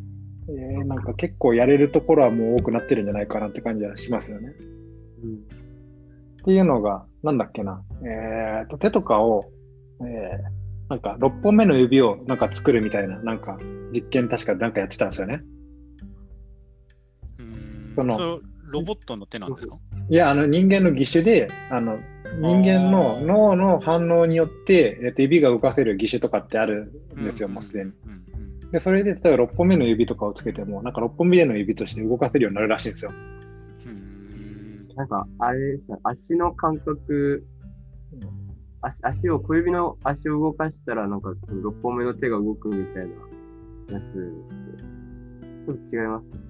えー、なんか結構やれるところはもう多くなってるんじゃないかなって感じはしますよね。うん、っていうのが、なんだっけな、えーと、手とかを、えー、なんか6本目の指をなんか作るみたいな、なんか実験確かなんかやってたんですよね。そのロボットの手なんですか？いや、あの人間の義手で、あの人間の脳の反応によって、えっと、指が動かせる義手とかってあるんですよ、もうすでに。で、それで例えば6本目の指とかをつけても、なんか6本目の指として動かせるようになるらしいんですよ。なんか、あれですね、足の感覚足足を、小指の足を動かしたら、なんかその6本目の手が動くみたいなやつちょっと違います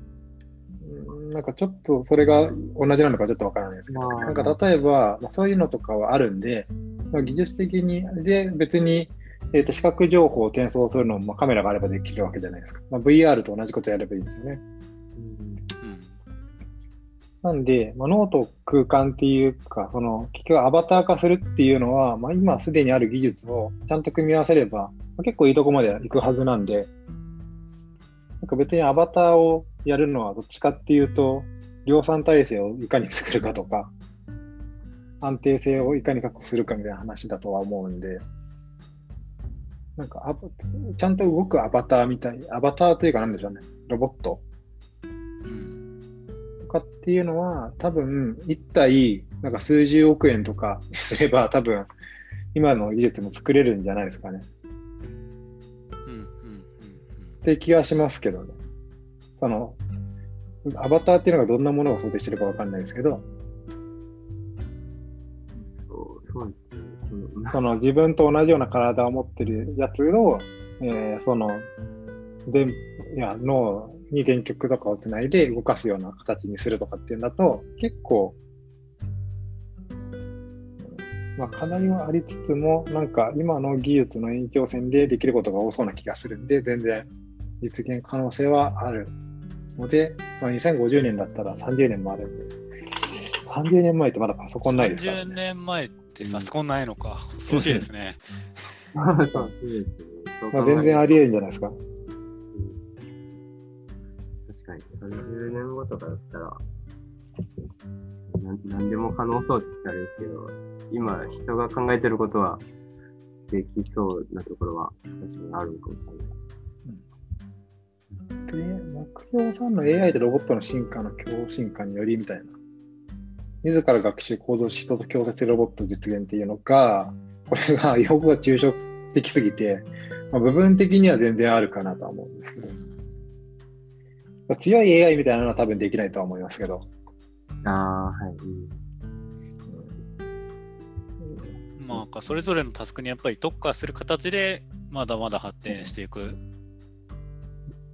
なんかちょっとそれが同じなのかちょっとわからないですけど、なんか例えば、まあ、そういうのとかはあるんで、まあ、技術的に、で、別に、えー、と視覚情報を転送するのも、まあ、カメラがあればできるわけじゃないですか。まあ、VR と同じことやればいいんですよね。なんで、まあ、脳と空間っていうか、その結局アバター化するっていうのは、まあ、今すでにある技術をちゃんと組み合わせれば、まあ、結構いいとこまで行くはずなんで、なんか別にアバターをやるのはどっちかっていうと、量産体制をいかに作るかとか、安定性をいかに確保するかみたいな話だとは思うんで、なんかちゃんと動くアバターみたい、アバターというかなんでしょうね、ロボットかっていうのは、多分、一体、なんか数十億円とかすれば、多分、今の技術も作れるんじゃないですかね。うんうんうんって気がしますけどね。その、アバターっていうのがどんなものを想定してるかわかんないですけど、そうその自分と同じような体を持ってるやつを、えー、その、でいや脳に電極とかをつないで動かすような形にするとかっていうんだと、結構、まあ、課題はありつつも、なんか今の技術の延長線でできることが多そうな気がするんで、全然実現可能性はあるので、まあ、2050年だったら30年もあるんで、30年前ってまだパソコンないですから、ね。30年前ってパソコンないのか。恐ろしいですね。まあ全然あり得るんじゃないですか。かに、30年後とかだったら、なんでも可能そうって言ったらですけど、今、人が考えてることはできそうなところは確かにあるかもしれない。で目標3の AI とロボットの進化の共進化によりみたいな。自ら学習行動し人と共接ロボット実現っていうのが、これが用語が抽象的すぎて、まあ、部分的には全然あるかなとは思うんですけど。強い AI みたいなのは多分できないとは思いますけど。ああ、はい。まあ、それぞれのタスクにやっぱり特化する形で、まだまだ発展していく。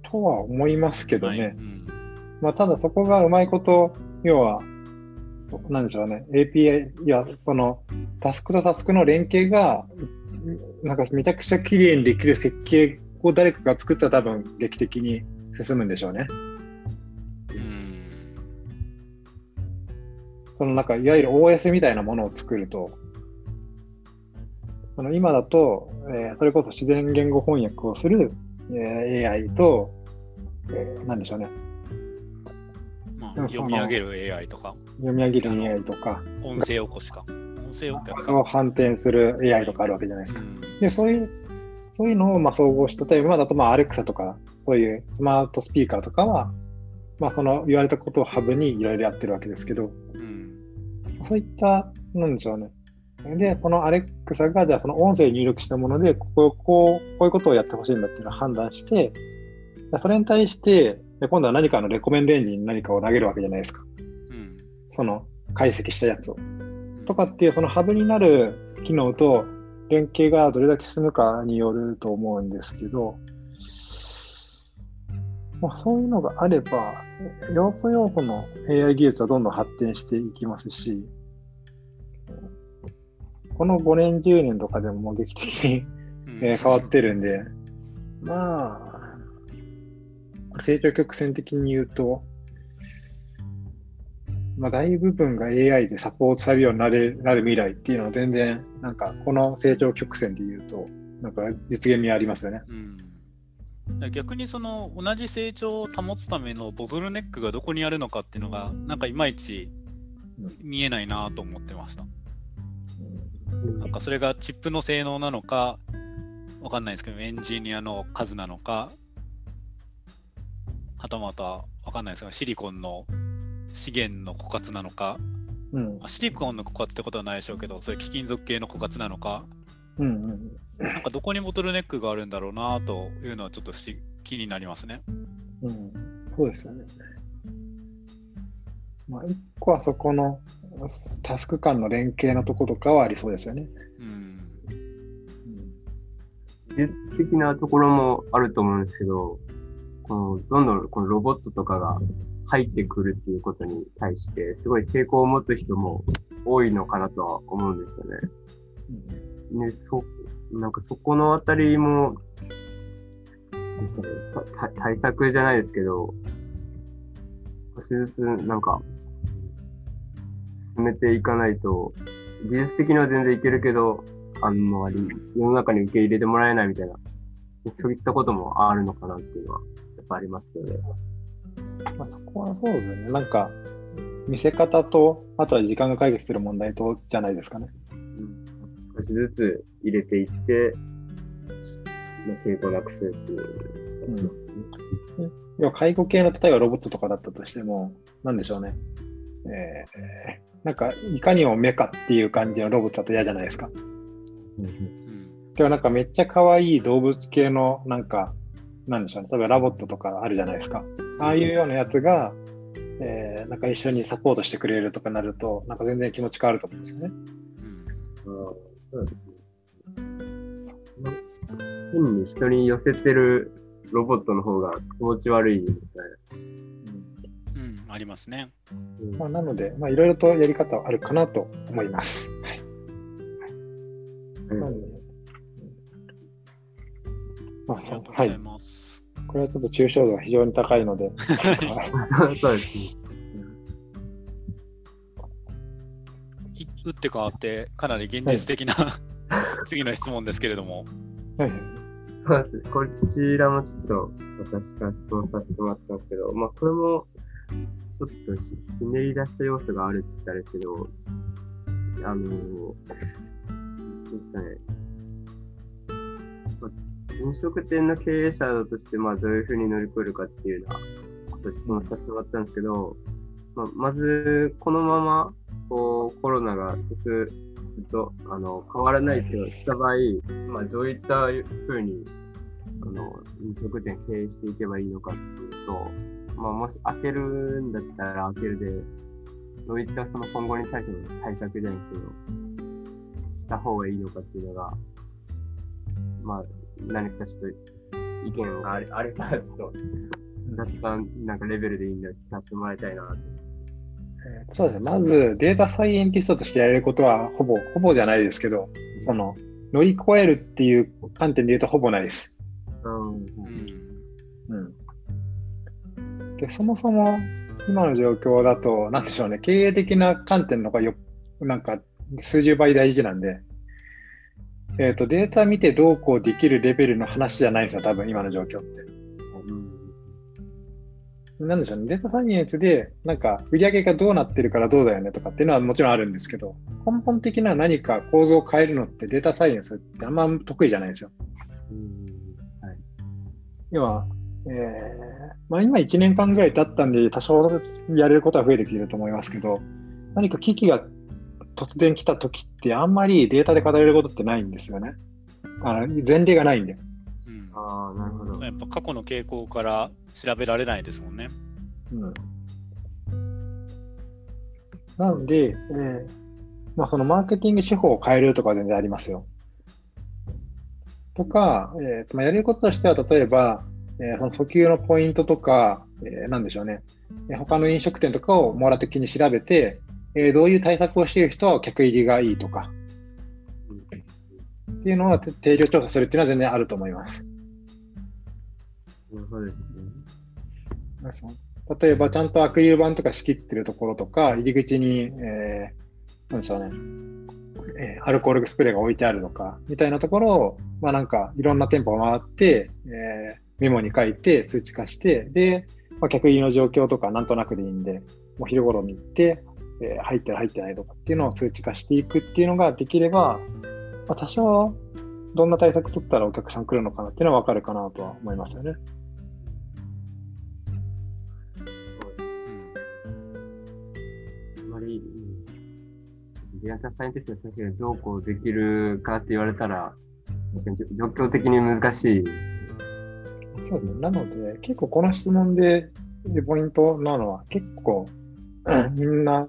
とは思いますけどね。はい。うん、まあ、ただそこがうまいこと、要は、なんでしょうね、API、いや、その、タスクとタスクの連携が、なんかめちゃくちゃ綺麗にできる設計を誰かが作ったら多分劇的に進むんでしょうね。そのなんか、いわゆる OS みたいなものを作ると、その今だと、えー、それこそ自然言語翻訳をする、えー、AI と、えー、なんでしょうね。まあ、読み上げる AI とか。読み上げる AI とか。音声起こしか。音声起こしを反転する AI とかあるわけじゃないですか。うん、で、そういう、そういうのをまあ総合した、例えば今だとまあ Alexa とか、そういうスマートスピーカーとかは、まあその言われたことをハブにいろいろやってるわけですけど、そういった、なんでしょうね。で、そのアレクサが、じゃあその音声入力したもので、ここ、こう、こういうことをやってほしいんだっていうのを判断して、それに対して、今度は何かのレコメンドエンジンに何かを投げるわけじゃないですか。うん、その解析したやつを。とかっていう、そのハブになる機能と連携がどれだけ進むかによると思うんですけど、まあ、そういうのがあれば、要素要素の AI 技術はどんどん発展していきますし、この5年、10年とかでももう劇的に え変わってるんで、まあ、成長曲線的に言うと、まあ、大部分が AI でサポートされるようになるなる未来っていうのは全然、なんかこの成長曲線で言うと、なんか実現味ありますよね。うん逆にその同じ成長を保つためのボトルネックがどこにあるのかっていうのがなんかいまいち見えないなと思ってました。なんかそれがチップの性能なのかわかんないですけどエンジニアの数なのかはたまたわかんないですがシリコンの資源の枯渇なのか、うん、シリコンの枯渇ってことはないでしょうけどそういう貴金属系の枯渇なのか、うんうん、なんかどこにボトルネックがあるんだろうなというのはちょっと気になりますね。うん、そうですよね。まあ、一個はそこのタスク間の連携のとことかはありそうですよね。うん技術的なところもあると思うんですけど、このどんどんこのロボットとかが入ってくるっていうことに対して、すごい抵抗を持つ人も多いのかなとは思うんですよね。ね、そ、なんかそこのあたりも、対策じゃないですけど、少しずつなんか、進めていかないと、技術的には全然いけるけど、あんまり世の中に受け入れてもらえないみたいな、そういったこともあるのかなっていうのは、ぱありますよね。まあ、そこはそうですよね。なんか、見せ方と、あとは時間が解決する問題と、じゃないですかね。うん、少しずつ入れていって、まあ、抵抗なくすっていう。うん、要は介護系の例えばロボットとかだったとしても、なんでしょうね。えー、なんか、いかにもメカっていう感じのロボットだと嫌じゃないですか。うん、でもなんかめっちゃ可愛い動物系のなんか、なんでしょうね。例えばラボットとかあるじゃないですか。ああいうようなやつが、えー、なんか一緒にサポートしてくれるとかなると、なんか全然気持ち変わると思うんですよね。うん。変に人に寄せてるロボットの方が気持ち悪いみたいな。うん、ありますね。まあ、なので、まあ、いろいろとやり方はあるかなと思います。はい。はい、まあ、はいます。これはちょっと抽象度が非常に高いので。そうですね。打って変わってかなり現実的な、はい、次の質問ですけれども。はい。こちらもちょっと私から質問させてもらったんですけど、まあこれもちょっとひねり出した要素があるって言ったらですけど、あの、ですかね、飲食店の経営者として、まあ、どういうふうに乗り越えるかっていうようなこと質問させてもらったんですけど、まあ、まず、このままこうコロナが続くとあの変わらないとした場合、まあ、どういったふうにあの飲食店経営していけばいいのかっていうと、まあ、もし開けるんだったら開けるで、どういったその今後に対しての対策じゃないですけど、した方がいいのかっていうのが、まあ、何かちょっと意見があれ あれば、ちょっと、雑談なんかレベルでいいんで聞かせてもらいたいなと。そうですね。まず、データサイエンティストとしてやれることは、ほぼ、ほぼじゃないですけど、その、乗り越えるっていう観点で言うと、ほぼないです。うん。うん。で、そもそも、今の状況だと、なんでしょうね、経営的な観点の方がよ、なんか、数十倍大事なんで、えっ、ー、と、データ見てどうこうできるレベルの話じゃないんですよ、多分今の状況って。うん、なんでしょうね、データサイエンスで、なんか、売上がどうなってるからどうだよねとかっていうのはもちろんあるんですけど、根本的な何か構造を変えるのってデータサイエンスってあんま得意じゃないですよ。うん。はい、要は、えーまあ、今1年間ぐらい経ったんで、多少やれることは増えてきてると思いますけど、何か機器が突然来た時ってあんまりデータで語れることってないんですよね。あの前例がないんで。うん、ああ、なるほど。やっぱ過去の傾向から調べられないですもんね。うん。なので、えー、まあ、そのマーケティング手法を変えるとか全然ありますよ。とか、えーまあ、やれることとしては、例えば、えー、その訴求のポイントとか、えー、なんでしょうね、他の飲食店とかを網羅的に調べて、えー、どういう対策をしている人は客入りがいいとか、っていうのは定量調査するっていうのは全然あると思います。例えば、ちゃんとアクリル板とか仕切ってるところとか、入り口に、えー、なんでしょうね、えー、アルコールスプレーが置いてあるのか、みたいなところを、まあなんか、いろんな店舗を回って、えー、メモに書いて、通知化して、で、まあ、客入りの状況とかなんとなくでいいんで、もう昼頃に行って、えー、入ってる入ってないとかっていうのを数値化していくっていうのができれば、まあ、多少どんな対策取ったらお客さん来るのかなっていうのは分かるかなとは思いますよね。あまり、データサイエンティストの先生がどうこうできるかって言われたら、状況的に難しい。そうですね。なので、結構この質問でポイントなのは、結構みんな、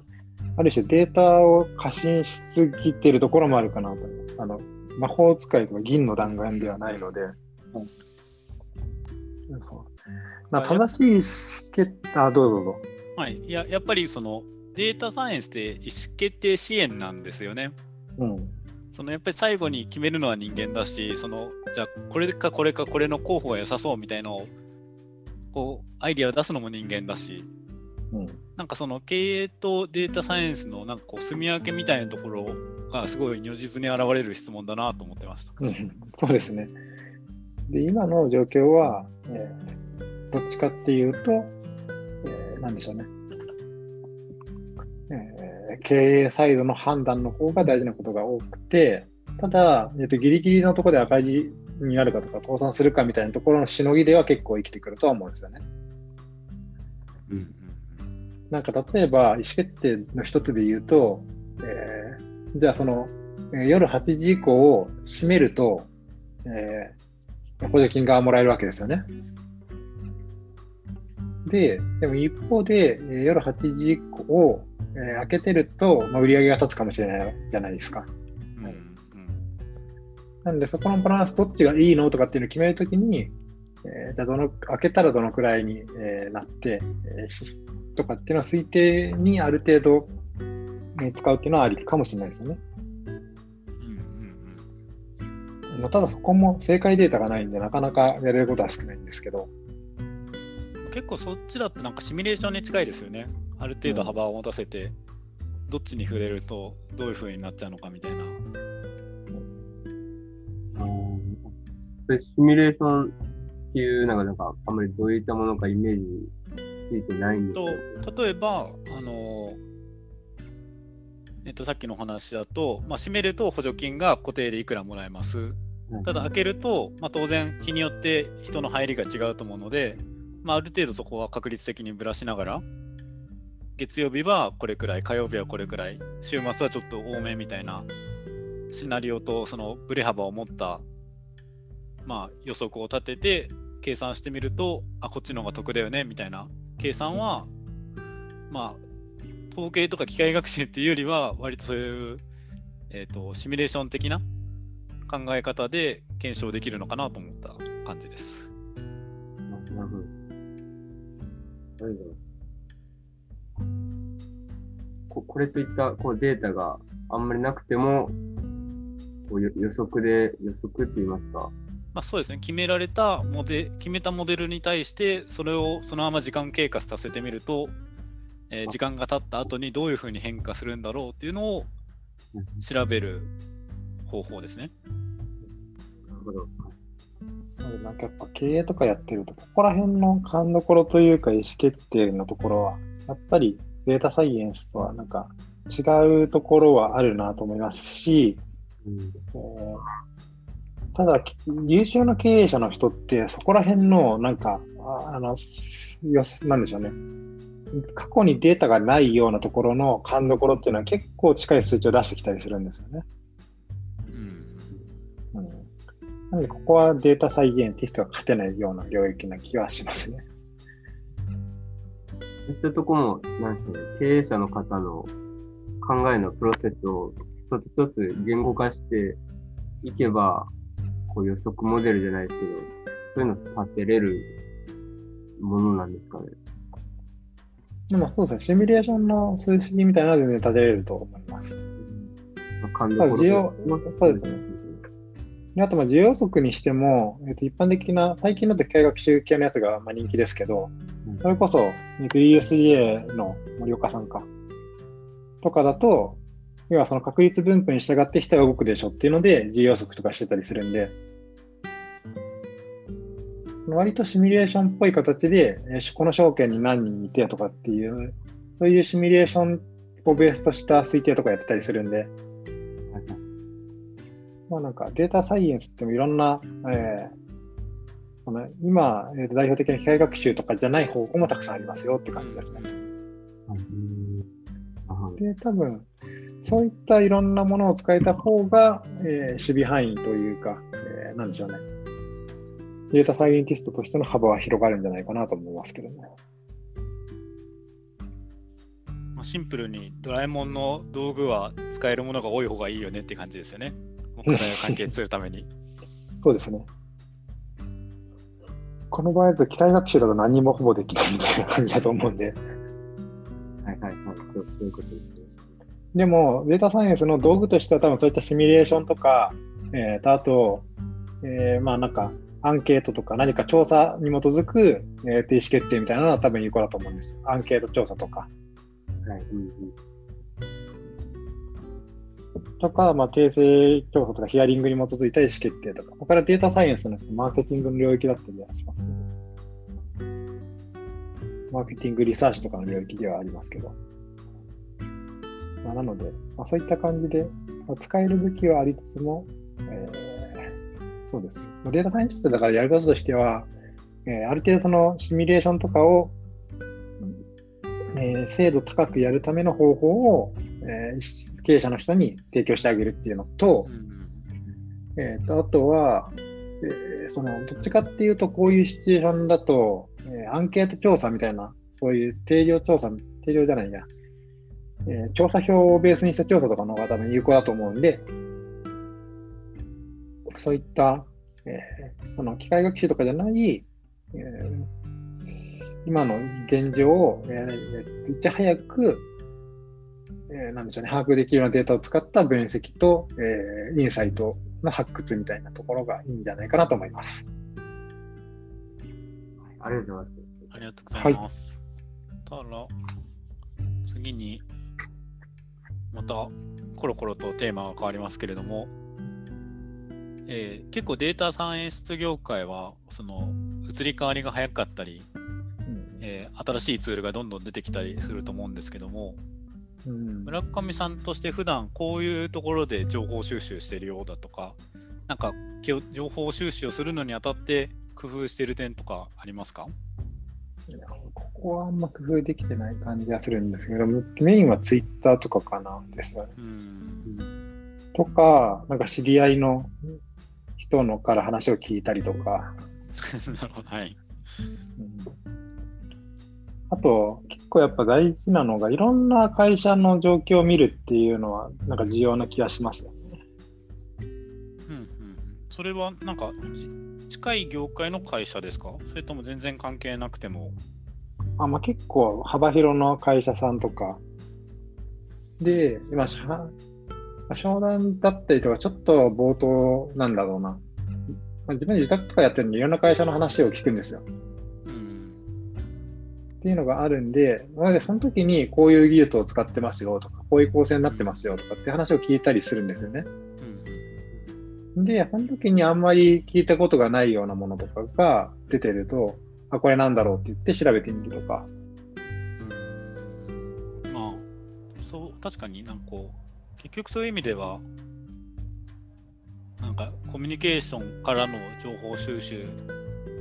ある種データを過信しすぎてるところもあるかなと思います。あの魔法使いとか銀の弾丸ではないので、うん、そうまあ、正しい意思決定、あ、どうぞどうぞ。はい、いややっぱりそのデータサイエンスって意思決定支援なんですよね。うん、そのやっぱり最後に決めるのは人間だし、そのじゃあこれかこれかこれの候補が良さそうみたいなのをこうアイディアを出すのも人間だし、うん、なんかその経営とデータサイエンスのなんかこう住み分けみたいなところがすごい如実に現れる質問だなと思ってました。うん、そうですね。で今の状況は、えー、どっちかっていうと、えー、なんでしょうね。えー、経営サイドの判断の方が大事なことが多くて、ただ、えーと、ギリギリのところで赤字になるかとか、倒産するかみたいなところのしのぎでは結構生きてくるとは思うんですよね。うん、なんか例えば、意思決定の一つで言うと、えー、じゃあその、えー、夜8時以降を閉めると、えー、補助金がもらえるわけですよね。で、でも一方で、えー、夜8時以降を、えー、開けてると、まあ、売り上げが立つかもしれないじゃないですか。うんうん、なんで、そこのバランス、どっちがいいのとかっていうのを決めるときに、えー、じゃあどの、開けたらどのくらいに、えー、なって、えー、とかっていうのは推定にある程度、ね、使うっていうのはありかもしれないですよね。うんうん、ただそこも正解データがないんで、なかなかやれることは少ないんですけど。結構そっちだとなんかシミュレーションに近いですよね。ある程度幅を持たせて、うん、どっちに触れるとどういうふうになっちゃうのかみたいな。シミュレーションっていうのがなんかあんまりどういったものかイメージついてないんですと例えば、あのえっと、さっきの話だと、まあ、閉めると補助金が固定でいくらもらえます。ただ開けると、まあ、当然日によって人の入りが違うと思うので、まあ、ある程度そこは確率的にぶらしながら、月曜日はこれくらい、火曜日はこれくらい、週末はちょっと多めみたいなシナリオとそのブレ幅を持った、まあ、予測を立てて計算してみると、あ、こっちの方が得だよねみたいな計算は、まあ、統計とか機械学習っていうよりは、割とそういう、えーと、シミュレーション的な考え方で検証できるのかなと思った感じです。なるほど。何だろう。ここれといったこうデータがあんまりなくても、こう予測で、予測って言いますか。まあ、そうですね、決められたモデ、決めたモデルに対して、それをそのまま時間経過させてみると、えー、時間が経った後にどういうふうに変化するんだろうっていうのを調べる方法ですね。なるほど。なんかやっぱ経営とかやってると、ここら辺の勘どころというか意思決定のところは、やっぱりデータサイエンスとはなんか違うところはあるなと思いますし、うん、えー、ただ、優秀な経営者の人って、そこら辺のなんか、あの、よなんでしょうね。過去にデータがないようなところの勘どころっていうのは結構近い数値を出してきたりするんですよね。なので、ここはデータサイエンティストが勝てないような領域な気はしますね。そういったとこも、なんですかね、経営者の方の考えのプロセスを一つ一つ言語化していけば、こう予測モデルじゃないですけど、そういうの立てれるものなんですかね。でもそうですね、シミュレーションの数式みたいなので全然立てれると思います。まあ、需要、そうですね。あと、需要測にしても、えー、と一般的な、最近だと機械学習系のやつがまあ人気ですけど、それこそ、USDA の森岡さんか、とかだと、要はその確率分布に従って人が動くでしょっていうので、需要測とかしてたりするんで、割とシミュレーションっぽい形で、えー、この証券に何人いてとかっていう、そういうシミュレーションをベースとした推定とかやってたりするんで、まあなんかデータサイエンスってもいろんな、えー、この今、えー、代表的な機械学習とかじゃない方法もたくさんありますよって感じですね。で、多分、そういったいろんなものを使えた方が、えー、守備範囲というか、えー、なんでしょうね。データサイエンティストとしての幅は広がるんじゃないかなと思いますけどね。シンプルにドラえもんの道具は使えるものが多い方がいいよねって感じですよね。課題を解決するために。そうですね。この場合だと機械学習だと何もほぼできないみたいな感じだと思うんで。はいはいはい。そうそういうことですね。でも、データサイエンスの道具としては多分そういったシミュレーションとか、えー、とあと、えー、まあなんか、アンケートとか何か調査に基づく、えー、意思決定みたいなのは多分有効だと思うんです。アンケート調査とか。はい。うんうんとか、まあ、訂正調査とかヒアリングに基づいた意思決定とか、ここからデータサイエンスのマーケティングの領域だったりはしますね。マーケティングリサーチとかの領域ではありますけど。まあ、なので、まあ、そういった感じで、まあ、使える武器はありつつも、えー、そうです。データサイエンスだからやることとしては、えー、ある程度そのシミュレーションとかを、えー、精度高くやるための方法を、えー、経営者の人に提供してあげるっていうのと、うん、えーと、あとは、えー、そのどっちかっていうと、こういうシチュエーションだと、えー、アンケート調査みたいな、そういう定量調査、定量じゃないや、えー、調査票をベースにした調査とかの方が多分有効だと思うんで、そういった、えー、この機械学習とかじゃない、えー、今の現状を、えー、いち早くえー、なんでしょうね、把握できるようなデータを使った分析と、えー、インサイトの発掘みたいなところがいいんじゃないかなと思います。ありがとうございます。ありがとうございます。はい、たら、次に、またコロコロとテーマが変わりますけれども、えー、結構データサイエンス業界はその移り変わりが早かったり、うん、えー、新しいツールがどんどん出てきたりすると思うんですけども、うん、村上さんとして普段こういうところで情報収集してるようだとか、なんか情報収集をするのにあたって工夫してる点とかありますか？ここはあんま工夫できてない感じがするんですけど、メインはツイッターとかかなですよね。うん、とか、なんか知り合いの人のから話を聞いたりとか。なるほど、はい。うんあと、結構やっぱ大事なのが、いろんな会社の状況を見るっていうのは、なんか重要な気がしますよね。うんうん。それはなんか、近い業界の会社ですか？それとも全然関係なくても？あ、まあ、結構幅広の会社さんとか。で、今、商談だったりとか、ちょっと冒頭なんだろうな。まあ、自分で自宅とかやってるんで、いろんな会社の話を聞くんですよ。っていうのがあるんで、なのでその時にこういう技術を使ってますよとか、こういう構成になってますよとかって話を聞いたりするんですよね。うん、で、その時にあんまり聞いたことがないようなものとかが出てると、あ、これなんだろうって言って調べてみるとか。うん、まあ、そう、確かになんかこう、結局そういう意味では、なんかコミュニケーションからの情報収集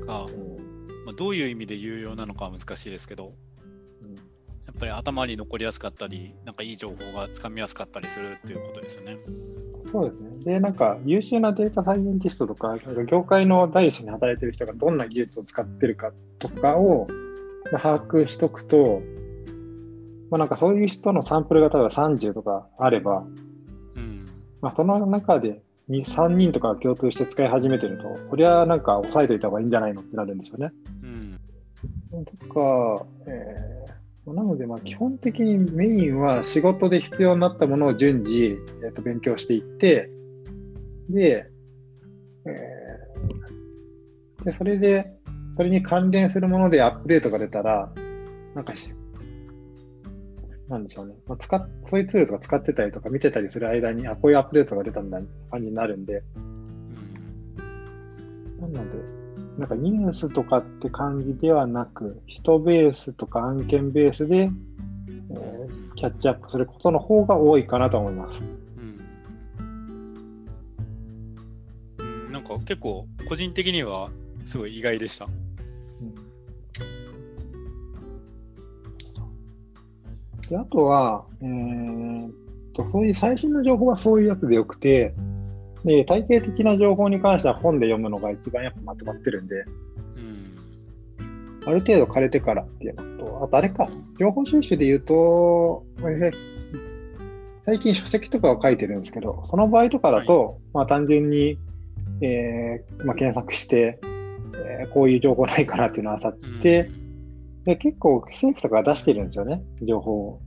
が、うんまあ、どういう意味で有用なのかは難しいですけど、うん、やっぱり頭に残りやすかったり、なんかいい情報がつかみやすかったりするっていうことですよね。そうですね。で、なんか優秀なデータサイエンティストとか、業界の第一に働いてる人がどんな技術を使ってるかとかを把握しとくと、まあ、なんかそういう人のサンプルが例えば30とかあれば、うんまあ、その中で2、3人とか共通して使い始めてると、こりゃなんか押さえといた方がいいんじゃないのってなるんですよね。うん、とか、えー、なので、まあ、基本的にメインは仕事で必要になったものを順次、えー、と勉強していって、で、えー、でそれで、それに関連するものでアップデートが出たら、なんかなんでしょうね。まあ、使っ、そういうツールとか使ってたりとか見てたりする間に、あ、こういうアップデートが出たんだ、感じになるんで。なので、なんかニュースとかって感じではなく、人ベースとか案件ベースで、えー、キャッチアップすることの方が多いかなと思います。うん、なんか結構、個人的にはすごい意外でした。であとは、えー、と、そういう最新の情報はそういうやつでよくて、で、体系的な情報に関しては本で読むのが一番やっぱまとまってるんで、うん、ある程度枯れてからっていうのと、あとあれか、情報収集で言うと、えー、最近書籍とかを書いてるんですけど、その場合とかだと、まあ単純に、えーまあ、検索して、えー、こういう情報ないかなっていうのを漁って、で結構政府とか出してるんですよね、情報を。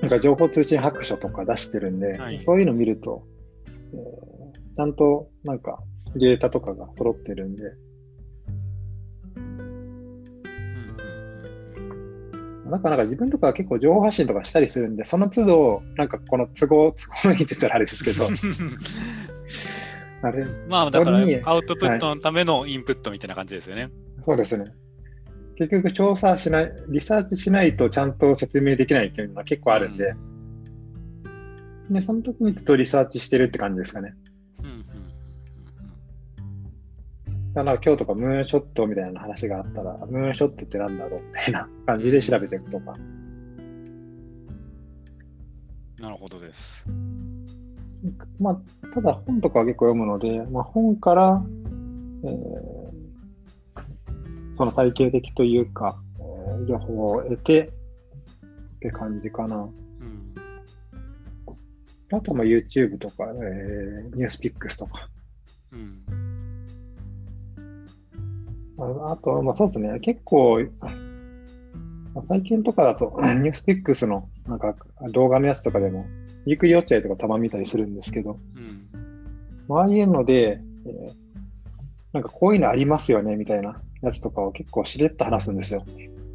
なんか情報通信白書とか出してるんで、はい、そういうの見ると、えー、ちゃんとなんかデータとかが揃ってるんで、なんかなんか自分とかは結構情報発信とかしたりするんで、その都度、なんかこの都合、都合のいいって言ったらあれですけど、あれまあだからアウトプットのためのインプットみたいな感じですよね。はい、そうですね。結局調査しない、リサーチしないとちゃんと説明できないっていうのは結構あるんで、うん、でその時にちょっとリサーチしてるって感じですかね。だから今日とかムーンショットみたいな話があったら、ムーンショットってなんだろうみたいな 感じで調べていくとか。なるほどです。まあ、ただ本とかは結構読むので、まあ、本から、えー、その体系的というか、えー、情報を得てって感じかな。うん、あとまあ YouTube とか、えー、ニュースピックスとか。うん。ああと、まあそうですね、結構、まあ、最近とかだと、ニュースピックスのなんか動画のやつとかでも、ゆっくり落ち合いとかたま見たりするんですけど、うん、ああいうので、えー、なんかこういうのありますよねみたいなやつとかを結構しれっと話すんですよ。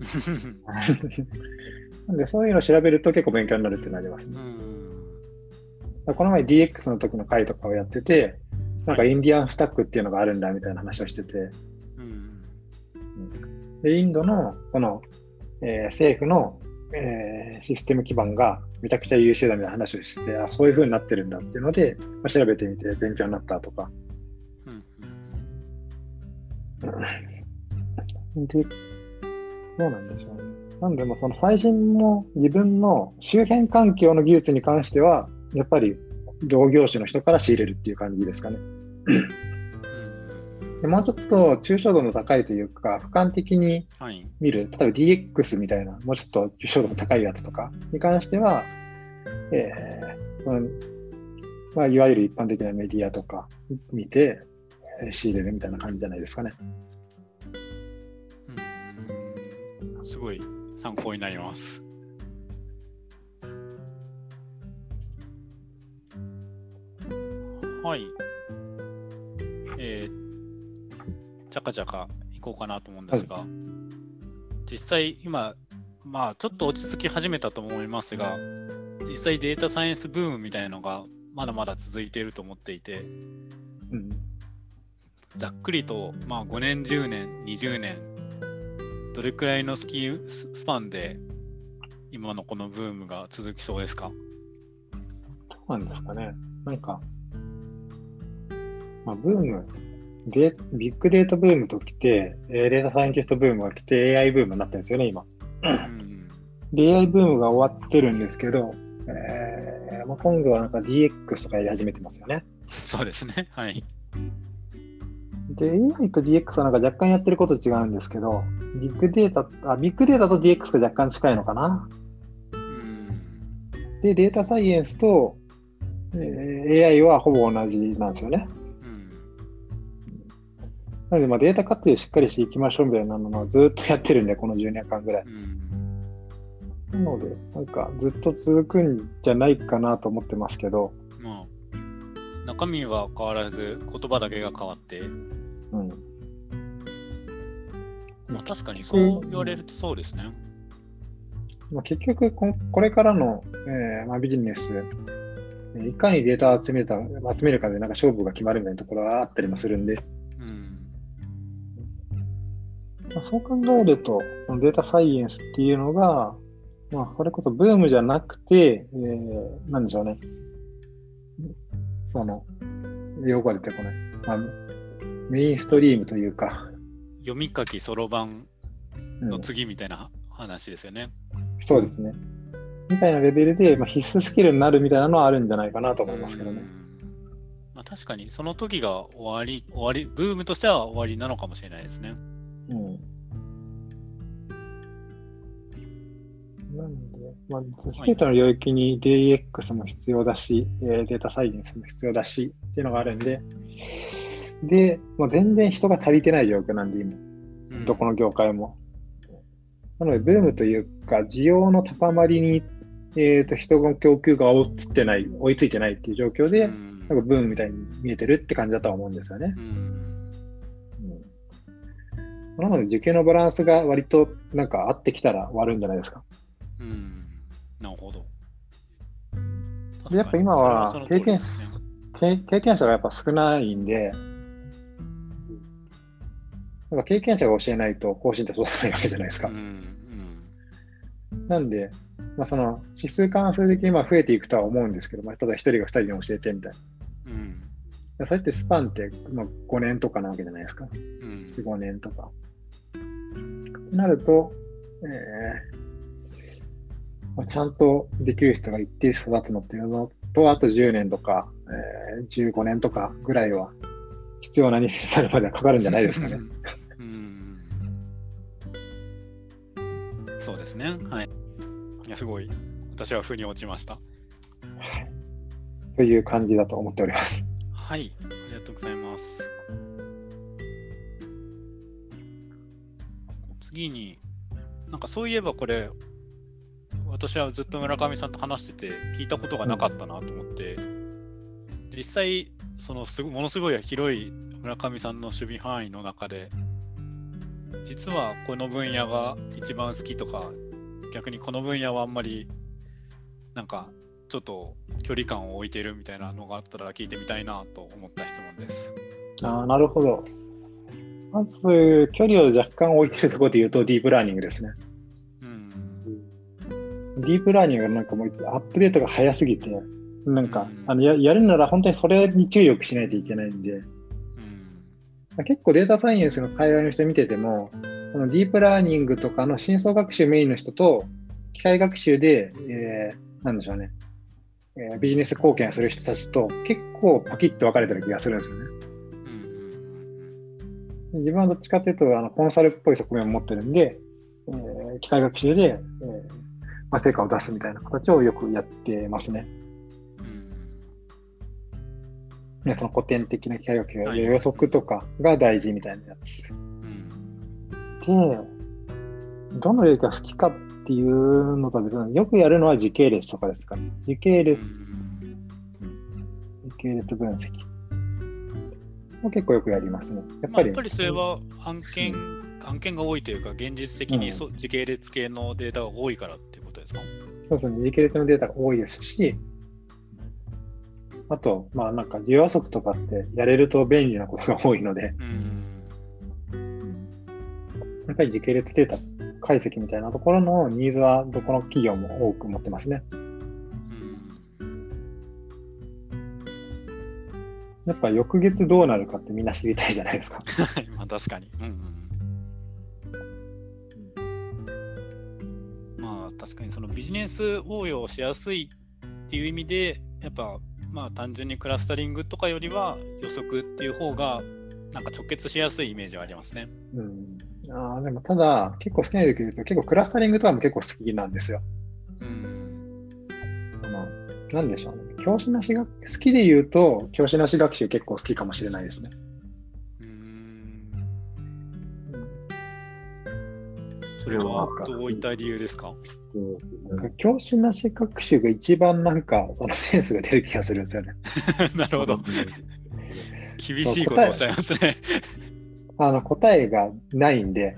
なんでそういうのを調べると結構勉強になるってなりますね。うん、この前 DX の時の回とかをやってて、なんかインディアンスタックっていうのがあるんだみたいな話をしてて、でインドのその、えー、政府の、えー、システム基盤がめちゃくちゃ優秀だみたいな話をしてて、あそういうふうになってるんだっていうので、まあ、調べてみて勉強になったとか。うん、で、どうなんでしょうね。なんでもその最新の自分の周辺環境の技術に関しては、やっぱり同業種の人から仕入れるっていう感じですかね。でもうちょっと抽象度の高いというか、俯瞰的に見る、はい、例えば DX みたいな、もうちょっと抽象度の高いやつとかに関しては、えーまあ、いわゆる一般的なメディアとか見て、仕入れるみたいな感じじゃないですかね。ごい参考になります。はい。えー、じゃかじゃかいこうかなと思うんですが、はい、実際今、まあちょっと落ち着き始めたと思いますが、実際データサイエンスブームみたいなのがまだまだ続いていると思っていて、うん、ざっくりと、まあ、5年、10年、20年、どれくらいのスキースパンで今のこのブームが続きそうですか？どうなんですかね。なんか、まあ、ブーム、で、ビッグデータブームときて、データサイエンティストブームが来て AI ブームになってるんですよね、今。で、AI ブームが終わってるんですけど、えーまあ、今度はなんか DX とかやり始めてますよね。そうですね。はい。で、AI と DX はなんか若干やってること違うんですけど、ビッグデータ、あ、ビッグデータと DX が若干近いのかな。うん、で、データサイエンスと、えー、AI はほぼ同じなんですよね。なので、まあ、データ活用しっかりしていきましょうみたいなのをずっとやってるんで、この10年間ぐらい。なので、なんかずっと続くんじゃないかなと思ってますけど。まあ、中身は変わらず、言葉だけが変わって。うん。まあ、確かにそう言われるとそうですね。まあ、結局こ、これからの、えーまあ、ビジネス、いかにデータを集めた集めるかでなんか勝負が決まるみたいなところがあったりもするんで。まあ、そう考えると、そのデータサイエンスっていうのが、まあ、それこそブームじゃなくて、えー、なんでしょうね。その、用語が出てこない。まあ、メインストリームというか。読み書きそろばんの次みたいな話ですよね、うん。そうですね。みたいなレベルで、まあ、必須スキルになるみたいなのはあるんじゃないかなと思いますけどね。まあ、確かにその時が終わり、終わり、ブームとしては終わりなのかもしれないですね。うん。なんで、まあ、スケートの領域に DX も必要だし、えデータサイエンスも必要だしっていうのがあるんで、で、もう全然人が足りてない状況なんで、今、どこの業界も。なので、ブームというか、需要の高まりに、えー、と人の供給が追いつってない、追いついてないっていう状況で、なんかブームみたいに見えてるって感じだとは思うんですよね。うんなので、受験のバランスが割となんか合ってきたら悪いんじゃないですか。うん、なるほど。でやっぱ今は経験、ね、経験者がやっぱ少ないんで、なんか経験者が教えないと更新って育たないわけじゃないですか。うんうん、なんで、まあ、その指数関数的にまあ増えていくとは思うんですけど、まあ、ただ1人が2人に教えてみたいな。うん、それってスパンってまあ5年とかなわけじゃないですか。うん、5年とか。なると、えーまあ、ちゃんとできる人が一定数育つのっていうのと、あと10年とか、えー、15年とかぐらいは必要なになるまではかかるんじゃないですかね。ですね。はい。いや、すごい。私は腑に落ちました。という感じだと思っております。はい。ありがとうございます。次に、なんかそういえばこれ、私はずっと村上さんと話してて聞いたことがなかったなと思って、実際、そのすものすごい広い村上さんの守備範囲の中で、実はこの分野が一番好きとか、逆にこの分野はあんまり、なんかちょっと距離感を置いてるみたいなのがあったら聞いてみたいなと思った質問です。あなるほど。まず、距離を若干置いてるところで言うと、ディープラーニングですね。うん、ディープラーニングがなんかもうアップデートが早すぎて、なんか、うん、あのややるなら本当にそれに注力しないといけないんで、うん、結構データサイエンスの会話の人見てても、このディープラーニングとかの深層学習メインの人と、機械学習で、えー、なんでしょうね、えー、ビジネス貢献する人たちと結構パキッと分かれてる気がするんですよね。自分はどっちかというと、あのコンサルっぽい側面を持ってるんで、えー、機械学習で、えーまあ、成果を出すみたいな形をよくやってますね。うん、その古典的な機械学習、はい、予測とかが大事みたいなやつ。うん、で、どの領域が好きかっていうのとは別によくやるのは時系列とかですかね。時系列、時系列分析。も結構よくやりますね。やっぱり,、やっぱりそれは案件、案件が多いというか、現実的にそ、うん、時系列系のデータが多いからっていうことですか？そうですね、時系列のデータが多いですし、あと、まあなんか、需要予測とかってやれると便利なことが多いので、うん、やっぱり時系列データ解析みたいなところのニーズはどこの企業も多く持ってますね。やっぱ翌月どうなるかってみんな知りたいじゃないですか。まあ確かに。うんうん、まあ確かにそのビジネス応用しやすいっていう意味で、やっぱまあ単純にクラスタリングとかよりは予測っていう方がなんか直結しやすいイメージはありますね。うん、あでもただ結構好きな時言うと結構クラスタリングとかも結構好きなんですよ。うん。あのなんでしょうね。教師なしが好きで言うと、教師なし学習結構好きかもしれないですね。それはどういった理由ですか？教師なし学習が一番なんかそのセンスが出る気がするんですよね。なるほど。厳しいことをおっしゃいますね。あの答えがないんで、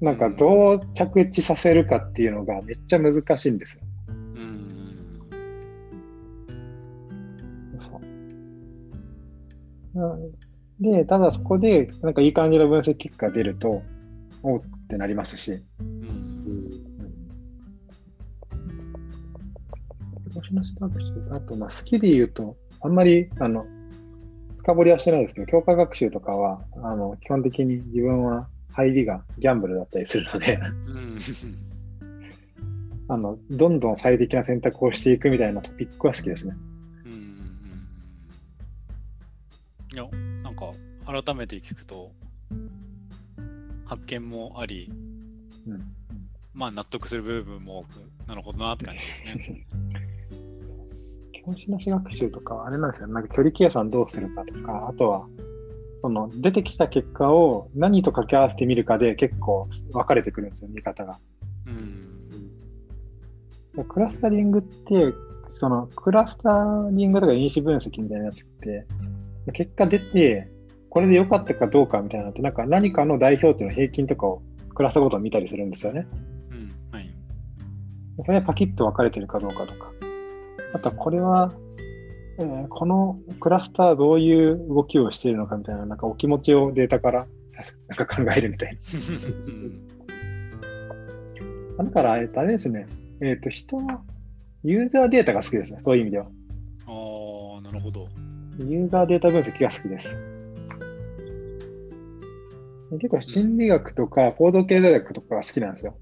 なんかどう着地させるかっていうのがめっちゃ難しいんですよ。で、ただそこで、なんかいい感じの分析結果が出ると、おってなりますし。うん。あと、まあ、好きで言うと、あんまり、あの、深掘りはしてないですけど、教科学習とかは、あの、基本的に自分は入りがギャンブルだったりするので あの、どんどん最適な選択をしていくみたいなトピックは好きですね。いや、なんか改めて聞くと、発見もあり、うん、まあ納得する部分も多く、なるほどなって感じですね。教師なし学習とか、あれなんですよ、なんか距離計算どうするかとか、あとは、その出てきた結果を何と掛け合わせてみるかで結構分かれてくるんですよ、見方が。うん、クラスタリングって、そのクラスタリングとか因子分析みたいなやつって、結果出て、これで良かったかどうかみたいなのって、なんか何かの代表っていうの平均とかをクラスターごと見たりするんですよね。うんはい、それはパキッと分かれてるかどうかとか。あとはこれは、えー、このクラスターどういう動きをしているのかみたいな、なんかお気持ちをデータからなんか考えるみたいな。だから、えっと、あれですね、えっと、人はユーザーデータが好きですね、そういう意味では。ああ、なるほど。ユーザーデータ分析が好きです。結構心理学とか行動経済学とかが好きなんですよ。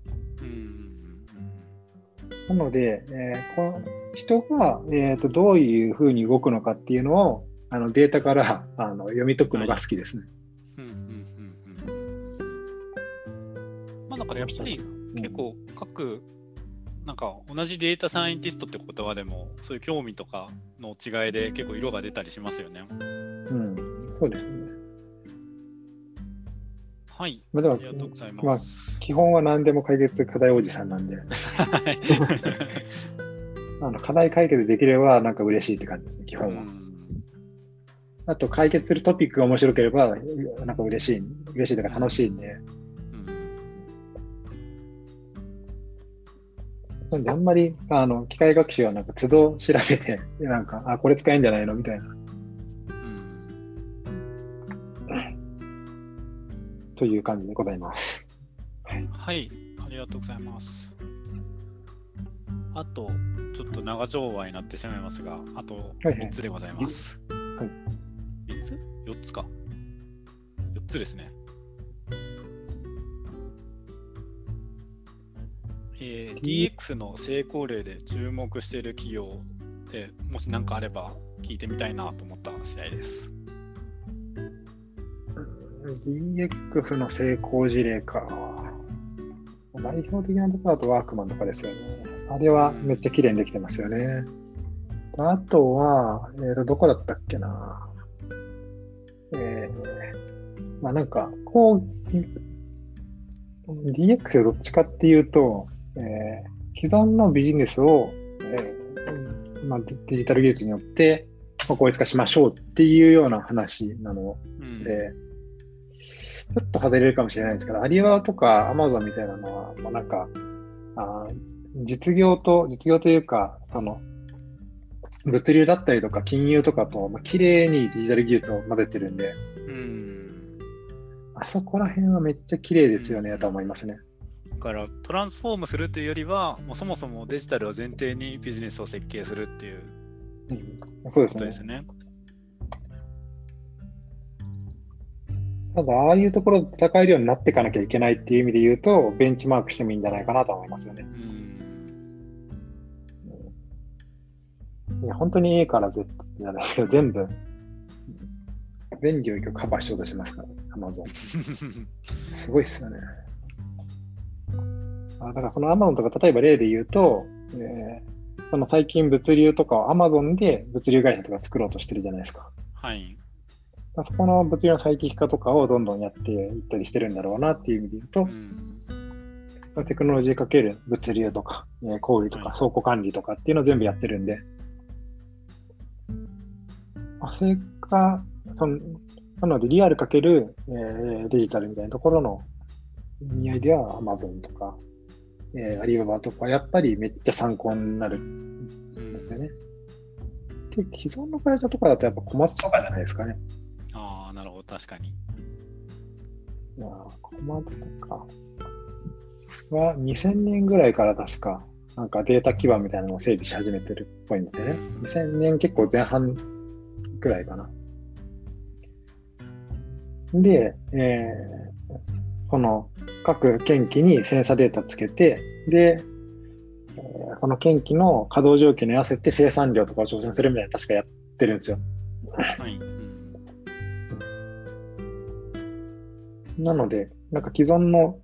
なので、えー、この人が、えーと、どういうふうに動くのかっていうのをあのデータからあの読み解くのが好きですね。まあだからやっぱり結構各、なんか同じデータサイエンティストって言葉でもそういう興味とかの違いで結構色が出たりしますよね。うん、そうですね。はい。まあ、でもありがとうございます。まあ、基本は何でも解決課題おじさんなんで。あの課題解決できればなんか嬉しいって感じですね、基本は。あと解決するトピックが面白ければなんか嬉しい、嬉しいとか楽しいんで。なんであんまりあの機械学習はなんか都度調べて、なんか、あ、これ使えんじゃないのみたいなという感じでございます。はい、はい、ありがとうございます。あと、ちょっと長丁場になってしまいますが、あと3つでございます。はい、3つ ?4 つか。4つですね。えー、DX の成功例で注目している企業でもし何かあれば聞いてみたいなと思った試合です。DX の成功事例か。代表的なところだとワークマンとかですよね。あれはめっちゃ綺麗にできてますよね。あとは、えっ、ー、と、どこだったっけな。えー、まあなんか、こう、DX でどっちかっていうと、えー、既存のビジネスを、えーまあ、デジタル技術によって効率化しましょうっていうような話なので、うんちょっと外れるかもしれないんですけど、アリババとかアマゾンみたいなのは、まあ、なんか、あ実業と、実業というか、その、物流だったりとか金融とかと、まあ、綺麗にデジタル技術を混ぜてるんで、うん、あそこら辺はめっちゃ綺麗ですよね、うん、と思いますね。だからトランスフォームするというよりは、もうそもそもデジタルを前提にビジネスを設計するっていう、うん、そうですね。ただ、ああいうところで戦えるようになっていかなきゃいけないっていう意味で言うと、ベンチマークしてもいいんじゃないかなと思いますよね。いや、本当にいいからぜじゃないですけど、全部、全領域をカバーしようとしますから、アマゾン。すごいっすよね。あだからそのアマゾンとか、例えば例で言うと、えー、その最近物流とかをアマゾンで物流会社とか作ろうとしてるじゃないですか。はい。まあ、そこの物流の最適化とかをどんどんやっていったりしてるんだろうなっていう意味で言うと、うん、テクノロジーかける物流とか、えー、小売とか倉庫管理とかっていうのを全部やってるんで、まあ、それが、そのなのでリアルかける、えー、デジタルみたいなところの意味合いでは Amazon とか、えー、アリババとか、やっぱりめっちゃ参考になるんですよね。で、既存の会社とかだとやっぱ小松とかじゃないですかね。確かに。いや小松とかは2000年ぐらいから確か、なんかデータ基盤みたいなのを整備し始めてるっぽいんですよね。2000年結構前半ぐらいかな。で、えー、この各県機にセンサデータつけて、で、この県機の稼働状況に合わせて生産量とかを挑戦するみたいな確かやってるんですよ。はい。なので、なんか既存の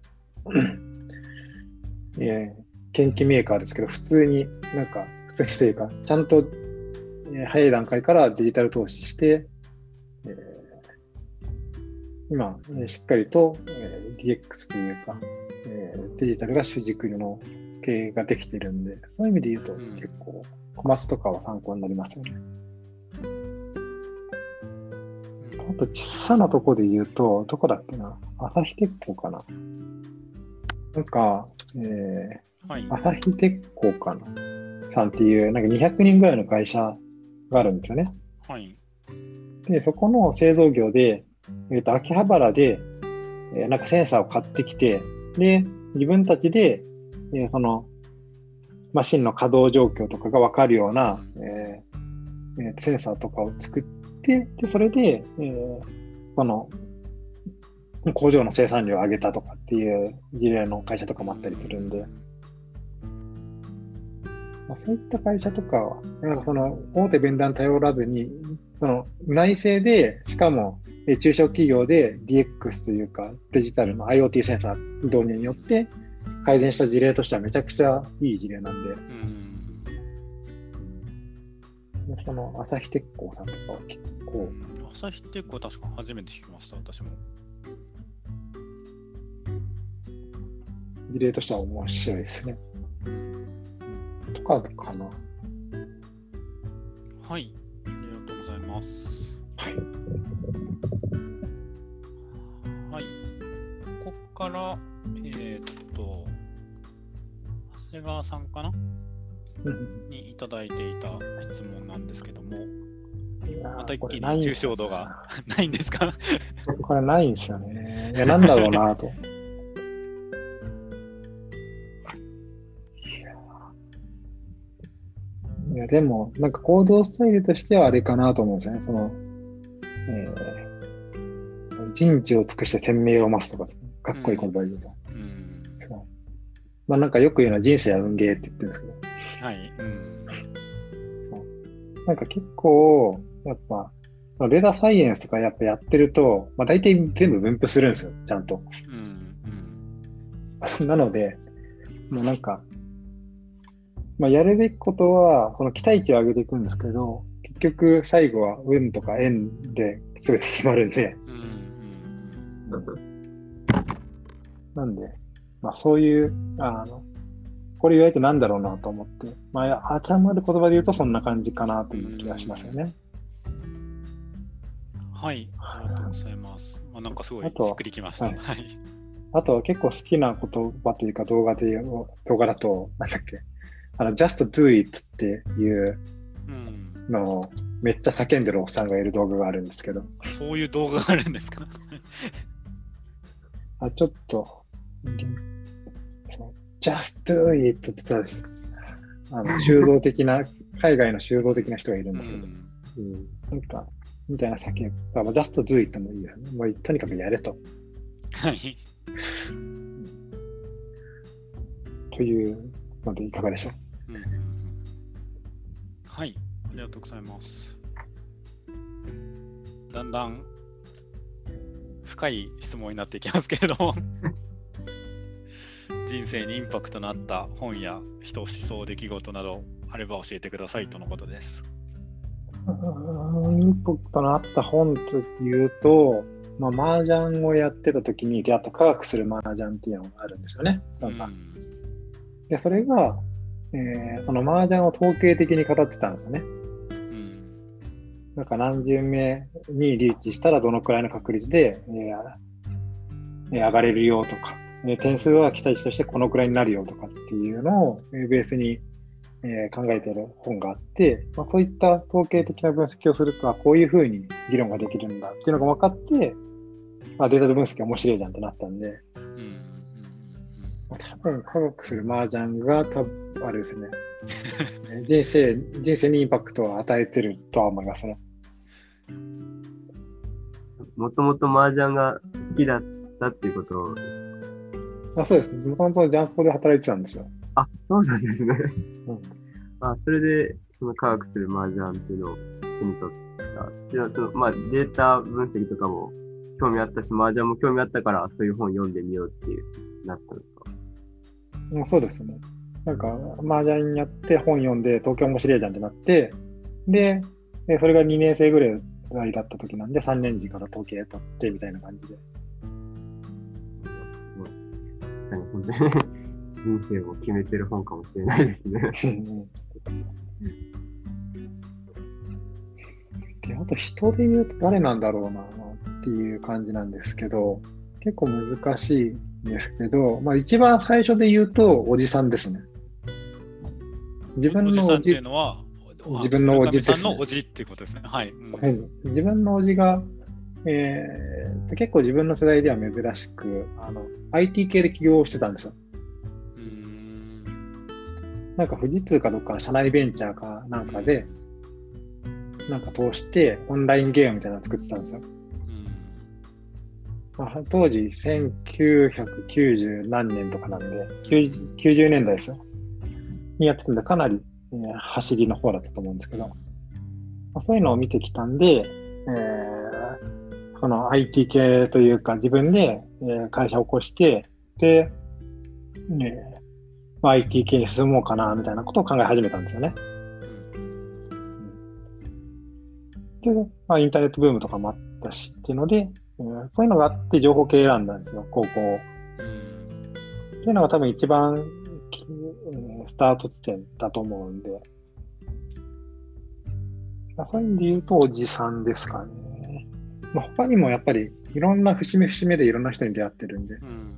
えー、研究メーカーですけど、普通に、なんか、普通にというか、ちゃんと、えー早い段階からデジタル投資して、えー今、えーしっかりと、えー DX というか、えーデジタルが主軸の経営ができてるんで、そういう意味で言うと、うん結構、コマスとかは参考になりますよね。あと、小さなとこで言うと、どこだっけな？朝日鉄工かな？なんか、えはいー、。朝日鉄工かな？さんっていう、なんか200人ぐらいの会社があるんですよね。はい。で、そこの製造業で、えっ、と、秋葉原で、えーなんかセンサーを買ってきて、で、自分たちで、えーその、マシンの稼働状況とかがわかるような、えーえーセンサーとかを作って、で、それで、えーその、工場の生産量を上げたとかっていう事例の会社とかもあったりするんで、まあ、そういった会社とかは、なんかその大手ベンダーに頼らずに、その内製で、しかも中小企業で DX というかデジタルの IoT センサー導入によって改善した事例としてはめちゃくちゃいい事例なんで、うん。その朝日鉄工さんとかは結構、朝日鉄工確か初めて聞きました、私も。事例としては面白いですね。とかかな。はい。ありがとうございます。はい。はい。ここから、えーっと、長谷川さんかな？うんにいただいていた質問なんですけども、また一気に抽象度が ないんですか？これないんですよね。いや、なんだろうなと。いや、でも、なんか行動スタイルとしてはあれかなと思うんですよね。その、えー人知を尽くして天命を増すとか、かっこいい言葉で言うと。うん。そうまあなんかよく言うのは人生は運ゲーって言ってるんですけど、はい。うん。なんか結構、やっぱ、データサイエンスとかやっぱやってると、まあ大体全部分布するんですよ、ちゃんと。うん。うん。なので、もうなんか、まあ、やるべきことは、この期待値を上げていくんですけど、結局最後は運とか円で全て決まるんで、うん。うん。なんで、まあそういう、あの、これ言われてなんだろうなと思って、まあ当てはまる言葉で言うとそんな感じかなという気がしますよね。はい。ありがとうございます。まあ、なんかすごいしっくりきました。ははいい。あとは結構好きな言葉というか動画で動画だと、なんだっけ、あの、just do it っていううん。のをめっちゃ叫んでるおっさんがいる動画があるんですけど、そういう動画があるんですか？あ、ちょっと、just do it って言ったらです。あの、修造的な、海外の修造的な人がいるんうですけど、ん。うんなんか、みたいな叫び、まあ just do it もいいですね。もうとにかくやれと。はい。というのでいかがでしょう？うんはい。ありがとうございます。だんだん深い質問になっていきますけれども人生にインパクトのあった本や人、思想、出来事などあれば教えてくださいとのことです。インパクトのあった本というと、まあ、麻雀をやってた時に出会った科学する麻雀っていうのがあるんですよね。なんかうんでそれが、えーその麻雀を統計的に語ってたんですよね。うんなんか何巡目にリーチしたらどのくらいの確率で、えーえー上がれるよとか、えー点数は期待値としてこのくらいになるよとかっていうのを、えーベースに、えー考えている本があって、まあ、そういった統計的な分析をすると、あこういうふうに議論ができるんだっていうのが分かって、まあ、データ分析面白いじゃんってなったんで、うんうんまあ多分科学する麻雀が多分あれですね、え ー人生、人生にインパクトを与えてるとは思いますね。もともと麻雀が好きだったっていうことを、あそうです。もともとジャンスポで働いてたんですよ。あ、そうなんですね。うんあ、それで、その科学する麻雀っていうのを手に取った。でそのまあ、データ分析とかも興味あったし、麻雀も興味あったから、そういう本読んでみようっていう、なったんですか？もうそうですね。なんか、麻雀やって本読んで、東京面白いじゃんってなって、で、でそれが2年生ぐらいだった時なんで、3年時から統計取ってみたいな感じで。かに、本当に 人生を決めてる本かもしれないですね。であと人で言うと誰なんだろうなっていう感じなんですけど、結構難しいんですけど、まあ一番最初で言うとおじさんですね。自分のおじっていうのは、自分のおじです、ね。のおじっていうことですね。はい。うん、自分のおじが、えー、結構自分の世代では珍しく、あの、IT 系で起業してたんですよ。なんか富士通かどっかの社内ベンチャーかなんかで、なんか通してオンラインゲームみたいなの作ってたんですよ。まあ、当時1990何年とかなんで90、90年代ですよ。にやってたんで、かなり、えー、走りの方だったと思うんですけど、まあ、そういうのを見てきたんで、えー、その IT 系というか自分で、え、会社を起こして、で、えー、IT 系に進もうかなみたいなことを考え始めたんですよね。で、まあ、インターネットブームとかもあったしっていうので、えー、そういうのがあって情報系選んだんですよ、高校。っていうのが多分一番、スタート地点だと思うんで、そういう意味で言うとおじさんですかね。まあ、他にもやっぱりいろんな節目節目でいろんな人に出会ってるんで。うん、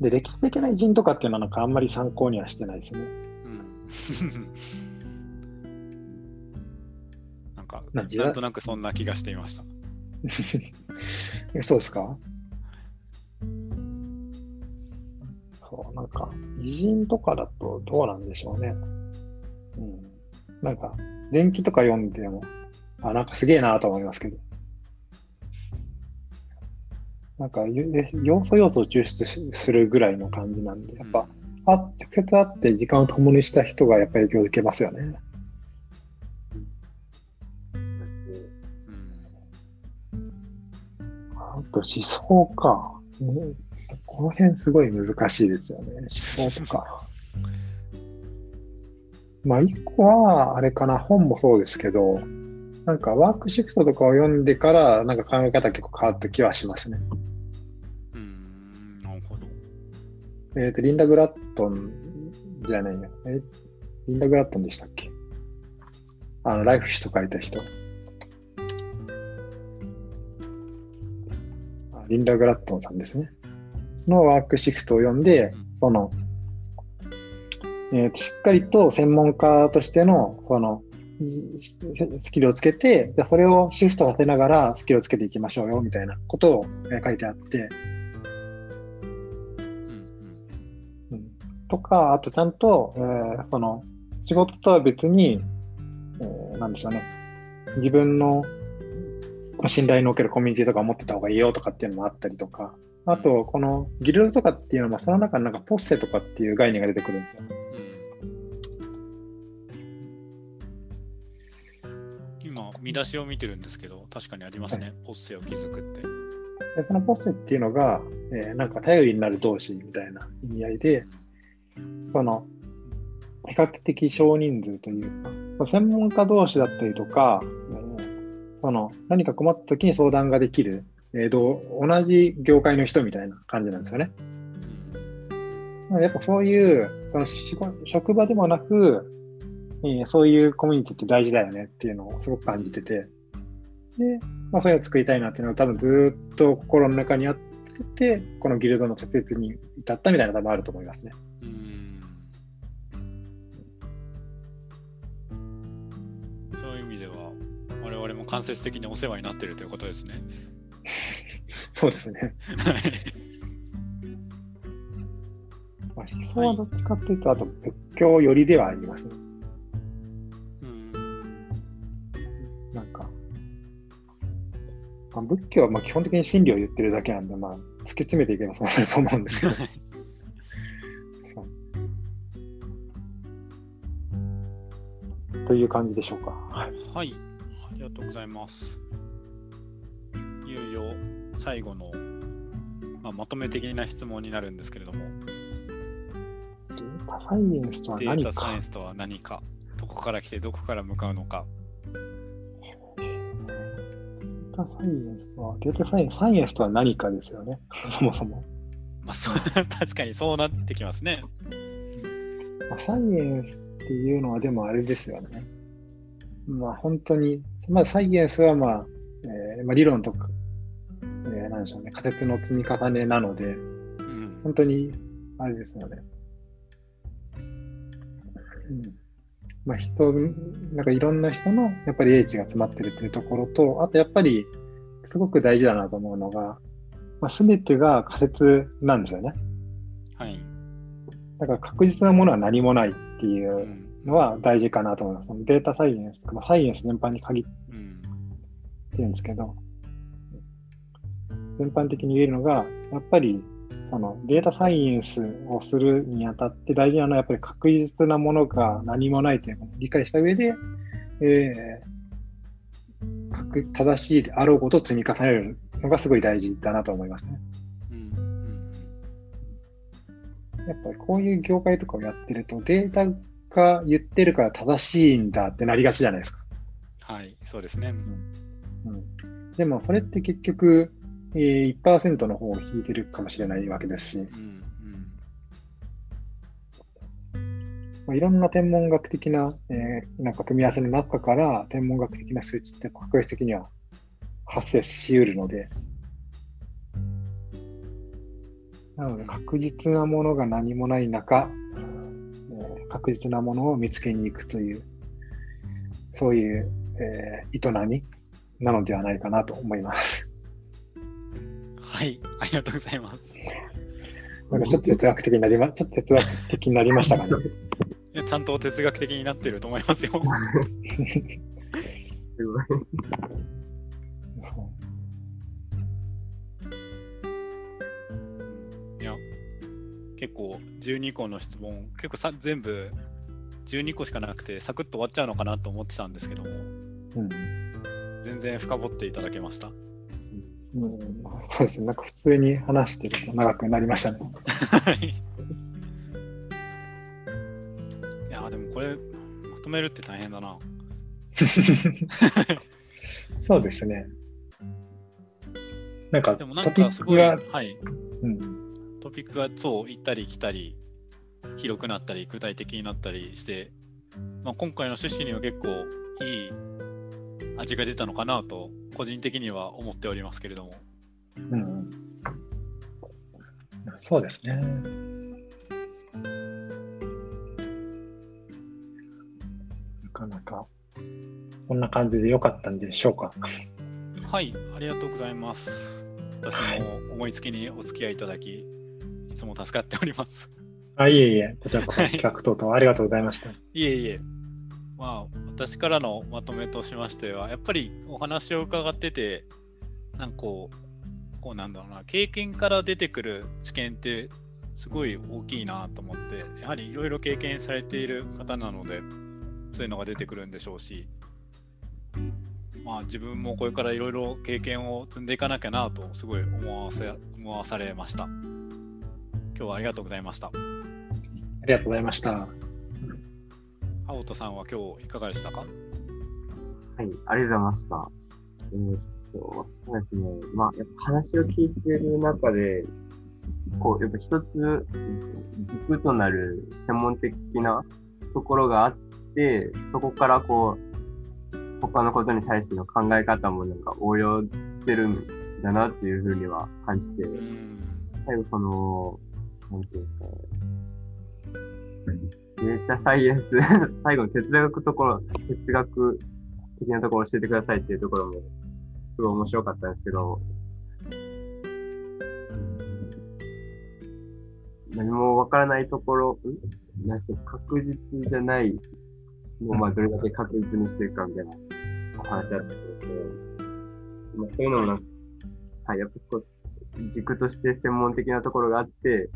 で、歴史的な偉人とかっていうのはなんかあんまり参考にはしてないですね。うん か、なんとなくそんな気がしていました。そうですか？そう、なんか、偉人とかだとどうなんでしょうね。うん。なんか、電気とか読んでも、あ、なんかすげえなと思いますけど。なんか、要素要素を抽出するぐらいの感じなんで、やっぱ、うん、あ、直接会って時間を共にした人がやっぱり影響を受けますよね。と思想か。この辺すごい難しいですよね。思想とか。まあ、一個は、あれかな、本もそうですけど、なんかワークシフトとかを読んでから、なんか考え方結構変わった気はしますね。うん、なるほど。えっ、ー、と、リンダ・グラットンじゃないよ。え、リンダ・グラットンでしたっけ？あの、ライフ誌と書いた人。リンダ・グラットンさんですね。のワークシフトを読んで、その、えー、しっかりと専門家としての、その、スキルをつけて、じゃそれをシフトさせながらスキルをつけていきましょうよ、みたいなことを、え書いてあって、うん、とか、あとちゃんと、えー、その、仕事とは別に、えー、なんでしょうね、自分の信頼のおけるコミュニティとか持ってた方がいいよとかっていうのもあったりとか、あと、このギルドとかっていうのも、その中になんかポッセとかっていう概念が出てくるんですよ。うん、見出しを見てるんですけど、確かにありますね、はい、ポッセを築くって。でそのポッセっていうのが、えー、なんか頼りになる同士みたいな意味合いで、その、比較的少人数というか、専門家同士だったりとか、その何か困った時に相談ができる、えー、同じ業界の人みたいな感じなんですよね。やっぱそういうその職場でもなく、えー、そういうコミュニティって大事だよねっていうのをすごく感じてて、で、まあ、そういうのを作りたいなっていうのは多分ずっと心の中にあってて、このギルドの設立に至ったみたいなのが多分あると思いますね。間接的にお世話になっているということですね。そうですね。まあ、思想はどっちかっていうと、あと仏教寄りではありますね。まあ、仏教はまあ基本的に真理を言ってるだけなんで、まあ、突き詰めていけばそ うなると思うんですけど。という感じでしょうか。はい、はいりがとうございます。いよいよ最後の、まあ、まとめ的な質問になるんですけれども、タサイエンスとはデ何かータサイエンスとは何か、どこから来てどこから向かうのか。データサイエンスとは、データサイエンス、サイエンスとは何かですよね。そもそも。まあ、そう 確かにそうなってきますね。まあサイエンスっていうのはでもあれですよね。まあ本当に、まあサイエンスはまあ、えーまあ、理論とか、えーなんでしょうね、仮説の積み重ねなので、うん。本当に、あれですよね。うん。まあ人、なんかいろんな人のやっぱり英知が詰まってるっていうところと、あとやっぱりすごく大事だなと思うのが、まあ、全てが仮説なんですよね。はい。だから確実なものは何もないっていううんのは大事かなと思います。そのデータサイエンスとか、まあサイエンス全般に限っうん。てるんですけど、全般的に言えるのが、やっぱりそのデータサイエンスをするにあたって大事なのはやっぱり確実なものが何もないというのを理解した上で、えー、確正しいであろうことを積み重ねるのがすごい大事だなと思いますね。うん。うん。やっぱりこういう業界とかをやってるとデータが言ってるから正しいんだってなりがちじゃないですか。はい。そうですね。うん、でもそれって結局、えー、1%の方を引いてるかもしれないわけですし、うん。まあ、いろんな天文学的な,、えーなんか組み合わせの中から天文学的な数値って確率的には発生しうるので、なので確実なものが何もない中、えー確実なものを見つけに行くという、そういう、えー営みなのではないかなと思います。うん。はい。ありがとうございます。なんかちょっと哲学的になりま、ちょっと哲学的になりましたかね。いやちゃんと哲学的になってると思いますよ。いや、結構12個の質問、結構さ全部12個しかなくて、サクッと終わっちゃうのかなと思ってたんですけども、うん全然深掘っていただけました。うん、そうですね。なんか普通に話してると長くなりましたね。はい。いや、でもこれ、まとめるって大変だな。そうですね。なんかでもなんトピかすごい、ックが、はい。うん、トピックがそう行ったり来たり、広くなったり、具体的になったりして、まあ、今回の趣旨には結構いい味が出たのかなと、個人的には思っておりますけれども。うん、そうですね。なかなか、こんな感じで良かったんでしょうか。はい、ありがとうございます。私も思いつきにお付き合いいただき、いつも助かっております。あ、いえいえ、こちらこそはい企画等々ありがとうございました。いえいえ。まあ、私からのまとめとしましては、やっぱりお話を伺ってて、なんかこう、こうなんだろうな、経験から出てくる知見ってすごい大きいなと思って、やはりいろいろ経験されている方なので、そういうのが出てくるんでしょうし、まあ自分もこれからいろいろ経験を積んでいかなきゃなと、すごい思わせ思わされました。今日はありがとうございました。ありがとうございました。青戸さんは今日いかがでしたか？はい、ありがとうございました。えーっと、そうですね。まあ、やっぱ話を聞いてる中で、こう、やっぱ一つ軸となる専門的なところがあって、そこからこう、他のことに対しての考え方もなんか応用してるんだなっていうふうには感じて、うん。最後その、なんていうんですかね。データサイエンス、最後の哲学ところ、哲学的なところを教えてくださいっていうところも、すごい面白かったんですけど、何もわからないところ、ん？なん確実じゃないのを、まあ、どれだけ確実にしていくかみたいなお話だったんですけど、まあ、そういうのもな、はい、やっぱこう軸として専門的なところがあって、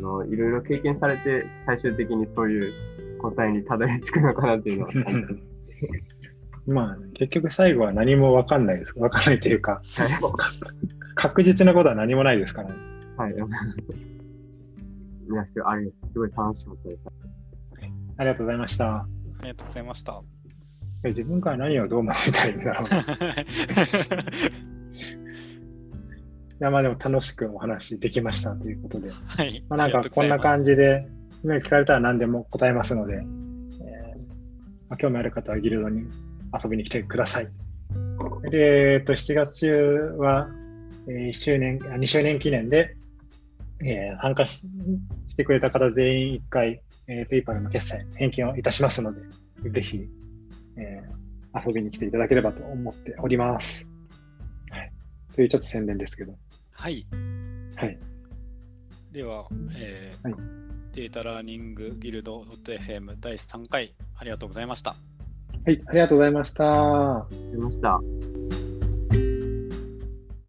のいろいろ経験されて、最終的にそういう答えにたどり着くのかなっていうのは、は いまあ、結局最後は何も分かんないです。分かんないというか、確実なことは何もないですからね。はい。いや、あれ、すごい楽しかったです。ありがとうございました。ありがとうございました。自分から何をどう思いたいんだろう。いや、まあでも楽しくお話できましたということで。はい。まあなんかこんな感じで、聞かれたら何でも答えますので、えーまあ、興味ある方はギルドに遊びに来てください。で、えっと、7月中は、えー、1周年、2周年記念で、えー、参加ししてくれた方全員1回、えー、ペイパルの決済返金をいたしますので、ぜひ、えー、遊びに来ていただければと思っております。はい。というちょっと宣伝ですけど。はい。はい。では、えー、はい、データラーニングギルド .fm 第3回ありがとうございました。はい、ありがとうございました。ありがとうございました。